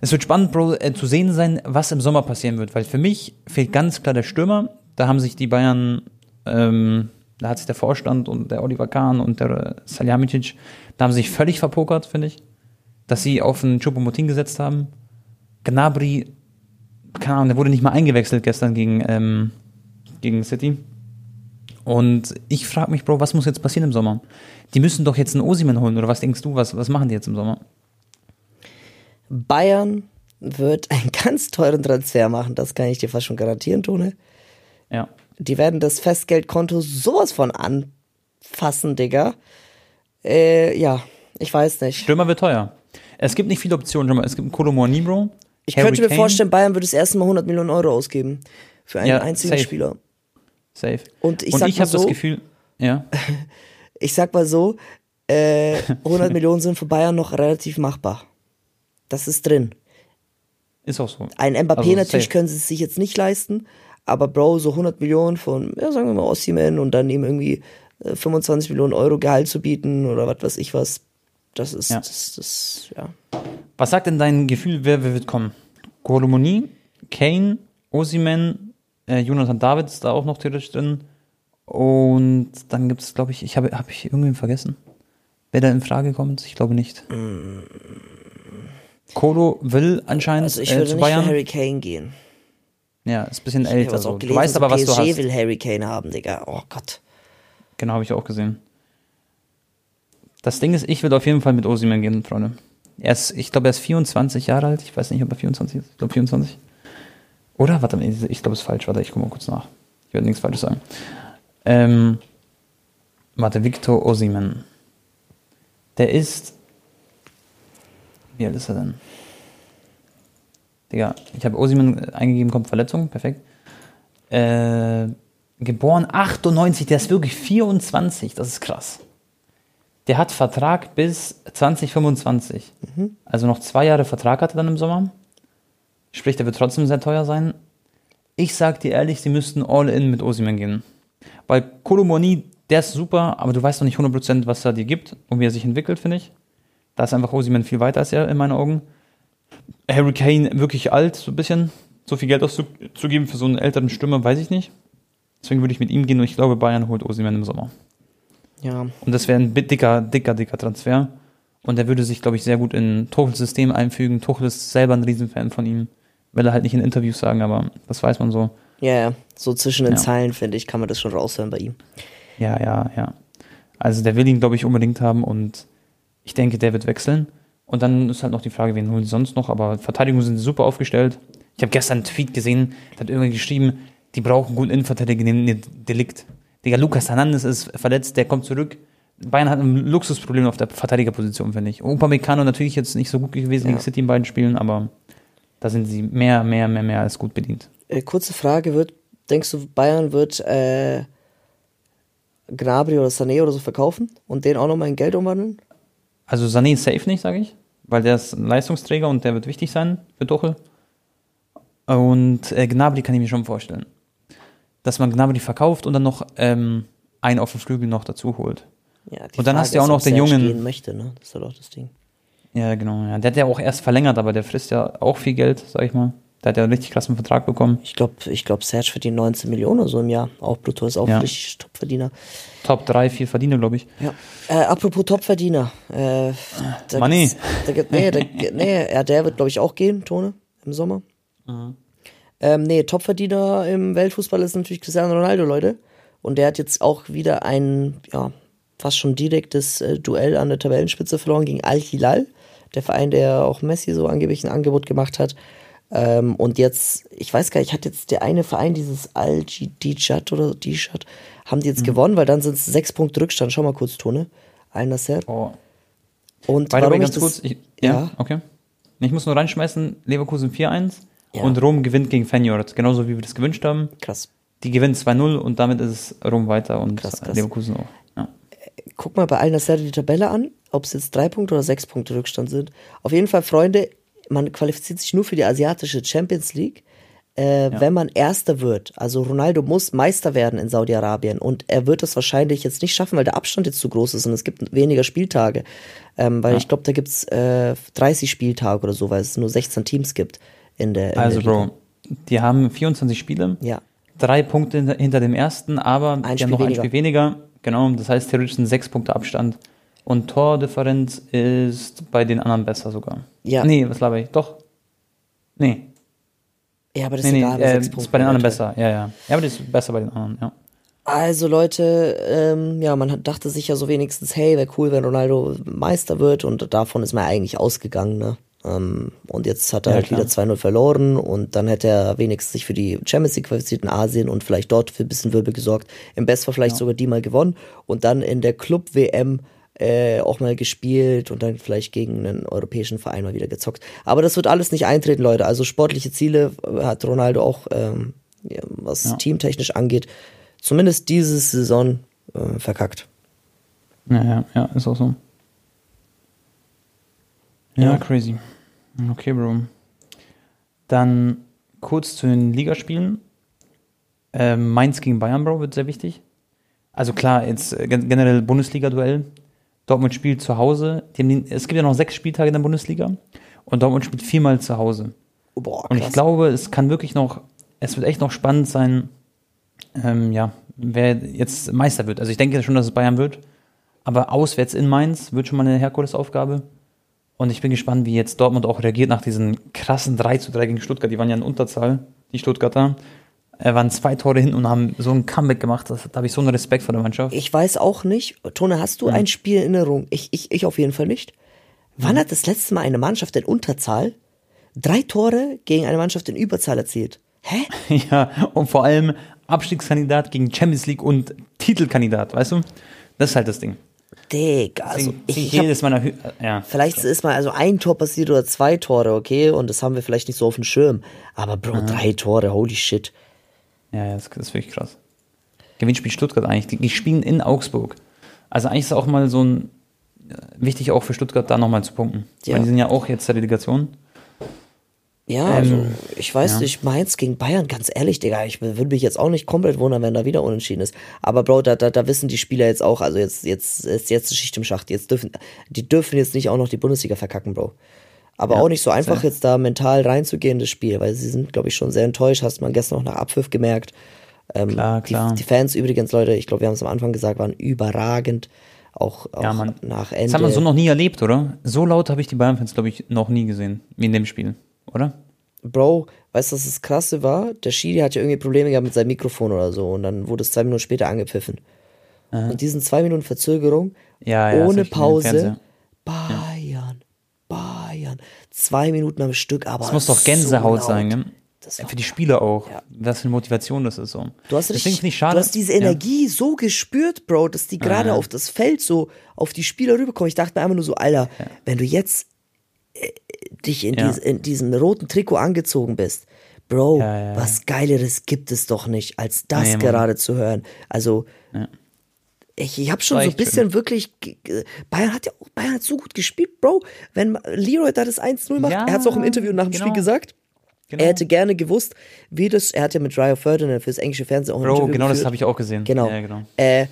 Es wird spannend, Bro, äh, zu sehen sein, was im Sommer passieren wird. Weil für mich fehlt ganz klar der Stürmer. Da haben sich die Bayern, ähm, da hat sich der Vorstand und der Oliver Kahn und der äh, Salihamidzic, da haben sie sich völlig verpokert, finde ich. Dass sie auf einen Choupo-Moting gesetzt haben. Gnabry, keine Ahnung, der wurde nicht mal eingewechselt gestern gegen, ähm, gegen City. Und ich frage mich, Bro, was muss jetzt passieren im Sommer? Die müssen doch jetzt einen Osimen holen, oder was denkst du, was, was machen die jetzt im Sommer? Bayern wird einen ganz teuren Transfer machen, das kann ich dir fast schon garantieren, Tone. Ja. Die werden das Festgeldkonto sowas von anfassen, Digga. Äh, ja, ich weiß nicht. Stürmer wird teuer. Es gibt nicht viele Optionen. Es gibt einen Kolomoni, Bro. Ich Harry könnte mir Kane. vorstellen, Bayern würde das erste Mal 100 Millionen Euro ausgeben. Für einen Ja, einzigen safe. Spieler. Safe. Und ich Und ich habe das so- Gefühl, ja. Ich sag mal so, äh, 100 Millionen sind für Bayern noch relativ machbar. Das ist drin. Ist auch so. Ein Mbappé Also natürlich safe. können sie es sich jetzt nicht leisten, aber Bro, so 100 Millionen von, ja, sagen wir mal Ossiman und dann ihm irgendwie äh, 25 Millionen Euro Gehalt zu bieten oder was weiß ich was, das ist, Ja. das, das, ja. Was sagt denn dein Gefühl, wer, wer wird kommen? Kolomoni, Kane, Osiman, äh, Jonathan David ist da auch noch theoretisch drin. Und dann gibt es, glaube ich, ich habe hab ich irgendwen vergessen? Wer da in Frage kommt? Ich glaube nicht. Kolo will anscheinend Also ich äh, würde zu nicht Bayern. für Harry Kane gehen. ja, ist ein bisschen Ich älter. So. auch Du gelesen, weißt aber, was du PSG hast. will Harry Kane haben, Digga. Oh Gott. Genau, habe ich auch gesehen. Das Ding ist, ich würde auf jeden Fall mit Osiman gehen, Freunde. Er ist, ich glaube, er ist 24 Jahre alt. Ich weiß nicht, ob er 24 ist. Ich glaube 24. Oder? Warte mal, ich glaube, es ist falsch. Warte, ich gucke mal kurz nach. Ich werde nichts Falsches sagen. Ähm, warte, Victor Osiman. Der ist. Wie alt ist er denn? Digga, ich habe Osiman eingegeben, kommt Verletzung. Perfekt. Äh, geboren 98, der ist wirklich 24. Das ist krass. Der hat Vertrag bis 2025. Also noch zwei Jahre Vertrag hat er dann im Sommer. Sprich, der wird trotzdem sehr teuer sein. Ich sag dir ehrlich, sie müssten all in mit Osiman gehen. Weil Kolomoni, der ist super, aber du weißt noch nicht 100%, was er dir gibt und wie er sich entwickelt, finde ich. Da ist einfach Osiman viel weiter als er in meinen Augen. Harry Kane wirklich alt, so ein bisschen. So viel Geld auszugeben für so einen älteren Stürmer, weiß ich nicht. Deswegen würde ich mit ihm gehen und ich glaube, Bayern holt Osiman im Sommer. Ja. Und das wäre ein dicker, dicker, dicker Transfer. Und der würde sich, glaube ich, sehr gut in Tuchels System einfügen. Tuchel ist selber ein Riesenfan von ihm. Will er halt nicht in Interviews sagen, aber das weiß man so. Ja, ja. So zwischen den Ja. Zeilen, finde ich, kann man das schon raushören bei ihm. Ja, ja, ja. Also der will ihn, glaube ich, unbedingt haben und ich denke, der wird wechseln. Und dann ist halt noch die Frage, wen holen sie sonst noch? Aber Verteidigung sind super aufgestellt. Ich habe gestern einen Tweet gesehen, da hat irgendwer geschrieben, die brauchen einen guten Innenverteidiger neben Delikt. Digga, Lukas Hernandez ist verletzt, der kommt zurück. Bayern hat ein Luxusproblem auf der Verteidigerposition, finde ich. Upamecano natürlich jetzt nicht so gut gewesen Ja. gegen City in beiden Spielen, aber da sind sie mehr, mehr, mehr, mehr als gut bedient. Äh, kurze Frage, wird, denkst du, Bayern wird äh, Gnabry oder Sané oder so verkaufen und den auch nochmal in Geld umwandeln? Also Sané ist safe nicht, sage ich, weil der ist ein Leistungsträger und der wird wichtig sein für Tuchel. Und äh, Gnabry kann ich mir schon vorstellen. Dass man Gnabry verkauft und dann noch ähm, einen auf dem Flügel noch dazu holt. Ja, Und dann hast du ja auch noch den Jungen- gehen möchte, ne? Das ist doch das Ding. Ja, genau. Ja. Der hat ja auch erst verlängert, aber der frisst ja auch viel Geld, sag ich mal. Der hat ja einen richtig krassen Vertrag bekommen. Ich glaube, ich glaub, Serge verdient 19 Millionen oder so im Jahr. Auch brutto ist auch Ja. richtig Topverdiener. Top 3, 4 Verdiener, glaube ich. Ja. Äh, apropos Topverdiener. Äh, da gibt's- Da gibt, nee, da, nee, ja, der wird, glaube ich, auch gehen, Tone, im Sommer. Ähm, nee, Topverdiener im Weltfußball ist natürlich Cristiano Ronaldo, Leute. Und der hat jetzt auch wieder ein, ja, fast schon direktes äh, Duell an der Tabellenspitze verloren gegen Al-Hilal. Der Verein, der auch Messi so angeblich ein Angebot gemacht hat. Ähm, und jetzt, ich weiß gar nicht, hat jetzt der eine Verein, dieses Al-Dijat oder Dijat, haben die jetzt Mhm. gewonnen, weil dann sind es sechs Punkte Rückstand. Schau mal kurz, Tone. Al-Nasser. Oh. Und By the way, ganz kurz. Ich, ja, ja. okay. Ich muss nur reinschmeißen, Leverkusen 4-1 Ja. und Rom gewinnt gegen Feyenoord, genauso wie wir das gewünscht haben. krass. Die gewinnen 2-0 und damit ist Rom weiter und Krass, krass. Leverkusen auch. Ja. Guck mal bei Al-Nasser die Tabelle an, ob es jetzt drei Punkte oder sechs Punkte Rückstand sind. Auf jeden Fall, Freunde, man qualifiziert sich nur für die asiatische Champions League, äh, wenn man Erster wird. Also Ronaldo muss Meister werden in Saudi-Arabien und er wird das wahrscheinlich jetzt nicht schaffen, weil der Abstand jetzt zu groß ist und es gibt weniger Spieltage. Ähm, weil ich glaube, da gibt's äh, 30 Spieltage oder so, weil es nur 16 Teams gibt in der in Also, der. Bro, die haben 24 Spiele, Ja. drei Punkte hinter, hinter dem ersten, aber Ein die haben Spiel noch ein weniger. Spiel weniger. Genau, das heißt theoretisch sind sechs Punkte Abstand. Und Tordifferenz ist bei den anderen besser sogar. Ja. Nee, was laber ich? Doch. Nee. Ja, aber das Nee, ist nee, egal. bei äh, ist bei den anderen besser. Ja, ja. Ja, aber das ist besser bei den anderen, ja. Also Leute, ähm, ja, man dachte sich ja so wenigstens, hey, wäre cool, wenn Ronaldo Meister wird und davon ist man eigentlich ausgegangen, ne? Ähm, und jetzt hat er Ja, halt klar. wieder 2-0 verloren und dann hätte er wenigstens sich für die Champions League qualifiziert in Asien und vielleicht dort für ein bisschen Wirbel gesorgt. Im Bestfall vielleicht sogar die mal gewonnen und dann in der Club-WM äh, auch mal gespielt und dann vielleicht gegen einen europäischen Verein mal wieder gezockt. Aber das wird alles nicht eintreten, Leute. Also sportliche Ziele äh, hat Ronaldo auch, ähm, ja, was Ja. teamtechnisch angeht, zumindest diese Saison äh, verkackt. Ja, ja, ja, ist auch so. Ja, crazy. Okay, Bro. Dann kurz zu den Ligaspielen. Ähm, Mainz gegen Bayern, Bro, wird sehr wichtig. Also klar, jetzt äh, gen- generell Bundesliga-Duell. Dortmund spielt zu Hause. Es gibt ja noch sechs Spieltage in der Bundesliga. Und Dortmund spielt viermal zu Hause. Oh, boah, Und ich glaube, es kann wirklich noch, es wird echt noch spannend sein, ähm, ja, wer jetzt Meister wird. Also ich denke schon, dass es Bayern wird. Aber auswärts in Mainz wird schon mal eine Herkulesaufgabe. Und ich bin gespannt, wie jetzt Dortmund auch reagiert nach diesen krassen 3 zu 3 gegen Stuttgart. Die waren ja in Unterzahl, die Stuttgarter. Er waren zwei Tore hin und haben so ein Comeback gemacht. Das, da habe ich so einen Respekt vor der Mannschaft. Ich weiß auch nicht. Tone, hast du ein Spiel in Erinnerung? Ich, ich, ich auf jeden Fall nicht. Wann Mhm. hat das letzte Mal eine Mannschaft in Unterzahl drei Tore gegen eine Mannschaft in Überzahl erzielt? Hä? ja, und vor allem Abstiegskandidat gegen Champions League und Titelkandidat, weißt du? Das ist halt das Ding. Digga, also ich, ich jedes meiner Hü ja. vielleicht ist mal also ein Tor passiert oder zwei Tore, okay? Und das haben wir vielleicht nicht so auf dem Schirm. Aber Bro, Mhm. drei Tore, holy shit. Ja, ja, das, das ist wirklich krass. Gewinnspiel Stuttgart eigentlich. Die, die spielen in Augsburg. Also eigentlich ist es auch mal so ein äh, wichtig auch für Stuttgart da nochmal zu punkten. Ja. Weil die sind ja auch jetzt der Relegation. Ja, also Ähm, ich weiß ja. nicht, Mainz gegen Bayern, ganz ehrlich, Digga, ich würde mich jetzt auch nicht komplett wundern, wenn da wieder unentschieden ist. Aber Bro, da, da, da wissen die Spieler jetzt auch, also jetzt, jetzt ist jetzt die Schicht im Schacht. Jetzt dürfen, die dürfen jetzt nicht auch noch die Bundesliga verkacken, Bro. Aber Ja, auch nicht so einfach safe. jetzt da mental reinzugehen, in das Spiel, weil sie sind, glaube ich, schon sehr enttäuscht, hast man gestern noch nach Abpfiff gemerkt. Ähm, Klar, klar. Die, die Fans übrigens, Leute, ich glaube, wir haben es am Anfang gesagt, waren überragend. Auch, auch Ja, nach Das Ende. hat man so noch nie erlebt, oder? So laut habe ich die Bayern-Fans, glaube ich, noch nie gesehen. Wie in dem Spiel, oder? Bro, weißt du, was das Krasse war? Der Schiri hat ja irgendwie Probleme gehabt mit seinem Mikrofon oder so und dann wurde es zwei Minuten später angepfiffen. Und diesen zwei Minuten Verzögerung, Ja, ja, ohne Pause. Bayern, Bayern, zwei Minuten am Stück, aber Das muss doch so Gänsehaut laut. sein, ne? Für die Spieler auch. Ja. Was für eine Motivation das ist so. Du hast, richtig, ich schade. du hast diese Energie so gespürt, Bro, dass die gerade ja. auf das Feld so auf die Spieler rüberkommen. Ich dachte mir einfach nur so, Alter, wenn du jetzt dich in, Ja. dies, in diesem roten Trikot angezogen bist, Bro, Ja, ja, was Geileres gibt es doch nicht, als das Nee, gerade zu hören. Also, ich, ich habe schon so ein bisschen wirklich. ge- ge- Bayern hat ja auch Bayern hat so gut gespielt, Bro. Wenn Leroy da das 1-0 macht, er hat es auch im Interview nach dem genau. Spiel gesagt. Genau. Er hätte gerne gewusst, wie das. Er hat ja mit Ryo Ferdinand fürs englische Fernsehen auch ein Bro, Interview genau das geführt. habe ich auch gesehen. Genau. Ja, genau. Äh, äh,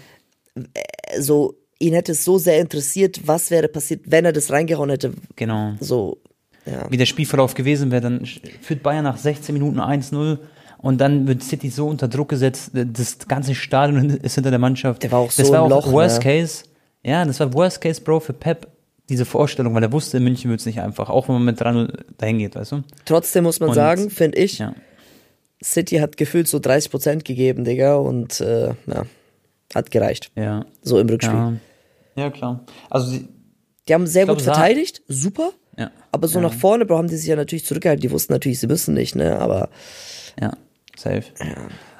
so, ihn hätte es so sehr interessiert, was wäre passiert, wenn er das reingehauen hätte. Genau. So, ja. Wie der Spielverlauf gewesen wäre, dann führt Bayern nach 16 Minuten 1-0 und dann wird City so unter Druck gesetzt, das ganze Stadion ist hinter der Mannschaft. Der war auch das so war im auch Loch, Worst ne? Case. Ja, das war Worst Case, Bro, für Pep, diese Vorstellung, weil er wusste, in München wird es nicht einfach, auch wenn man mit 3-0 dahin geht, weißt du? Trotzdem muss man Und- sagen, finde ich, Ja. City hat gefühlt so 30% gegeben, Digga, und äh, ja, hat gereicht. Ja. So im Rückspiel. Ja, ja klar. Also, sie, Die haben sehr glaub, gut verteidigt, super. Ja. Aber so ja. nach vorne, Bro, haben die sich ja natürlich zurückgehalten. Die wussten natürlich, sie müssen nicht, ne? Aber Ja, safe.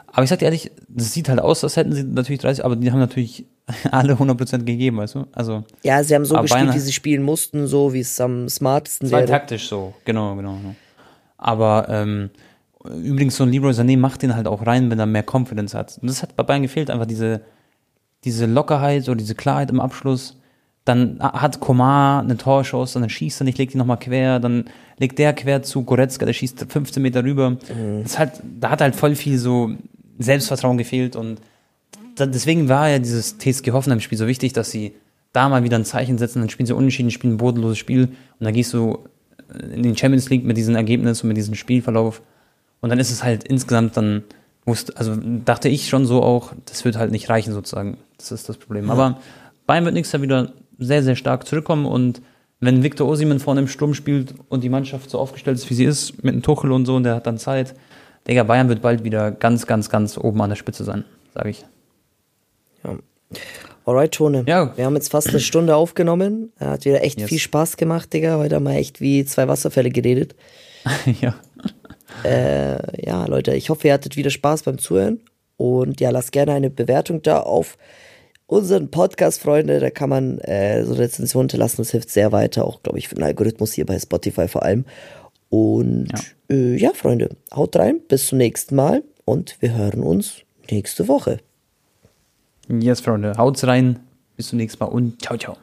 Aber ich sag dir ehrlich, das sieht halt aus, als hätten sie natürlich 30, aber die haben natürlich alle 100% gegeben, weißt du? Also, ja, sie haben so gespielt, wie sie spielen mussten, so wie es am smartesten es war taktisch so, genau, genau. genau. Aber ähm, übrigens, so ein Leroy Sané macht den halt auch rein, wenn er mehr Confidence hat. Und das hat bei Bayern gefehlt, einfach diese, diese Lockerheit oder diese Klarheit im Abschluss. Dann hat Komar eine Torchance, dann schießt er nicht, legt ihn nochmal quer, dann legt der quer zu Goretzka, der schießt 15 Meter rüber. Das ist halt, da hat halt voll viel so Selbstvertrauen gefehlt und da, deswegen war ja dieses TSG Hoffenheim-Spiel so wichtig, dass sie da mal wieder ein Zeichen setzen, dann spielen sie unentschieden, spielen ein bodenloses Spiel und dann gehst du in den Champions League mit diesem Ergebnis und mit diesem Spielverlauf und dann ist es halt insgesamt dann, also dachte ich schon so auch, das wird halt nicht reichen sozusagen, das ist das Problem. Aber Bayern wird nächstes Jahr wieder sehr, sehr stark zurückkommen und wenn Victor Osimhen vorne im Sturm spielt und die Mannschaft so aufgestellt ist, wie sie ist, mit dem Tuchel und so, und der hat dann Zeit, Digga, Bayern wird bald wieder ganz, ganz, ganz oben an der Spitze sein, sage ich. Alright, Tone. Ja. Wir haben jetzt fast eine Stunde aufgenommen. Hat wieder echt Yes. viel Spaß gemacht, Digga. Heute haben wir echt wie zwei Wasserfälle geredet. ja. Äh, ja, Leute, ich hoffe, ihr hattet wieder Spaß beim Zuhören. Und ja, lasst gerne eine Bewertung da auf unseren Podcast, Freunde. Da kann man äh, so eine Rezension hinterlassen. Das hilft sehr weiter. Auch, glaube ich, für den Algorithmus hier bei Spotify vor allem. Und ja. Äh, ja, Freunde, haut rein. Bis zum nächsten Mal. Und wir hören uns nächste Woche. Yes, Freunde, haut's rein. Bis zum nächsten Mal und ciao, ciao.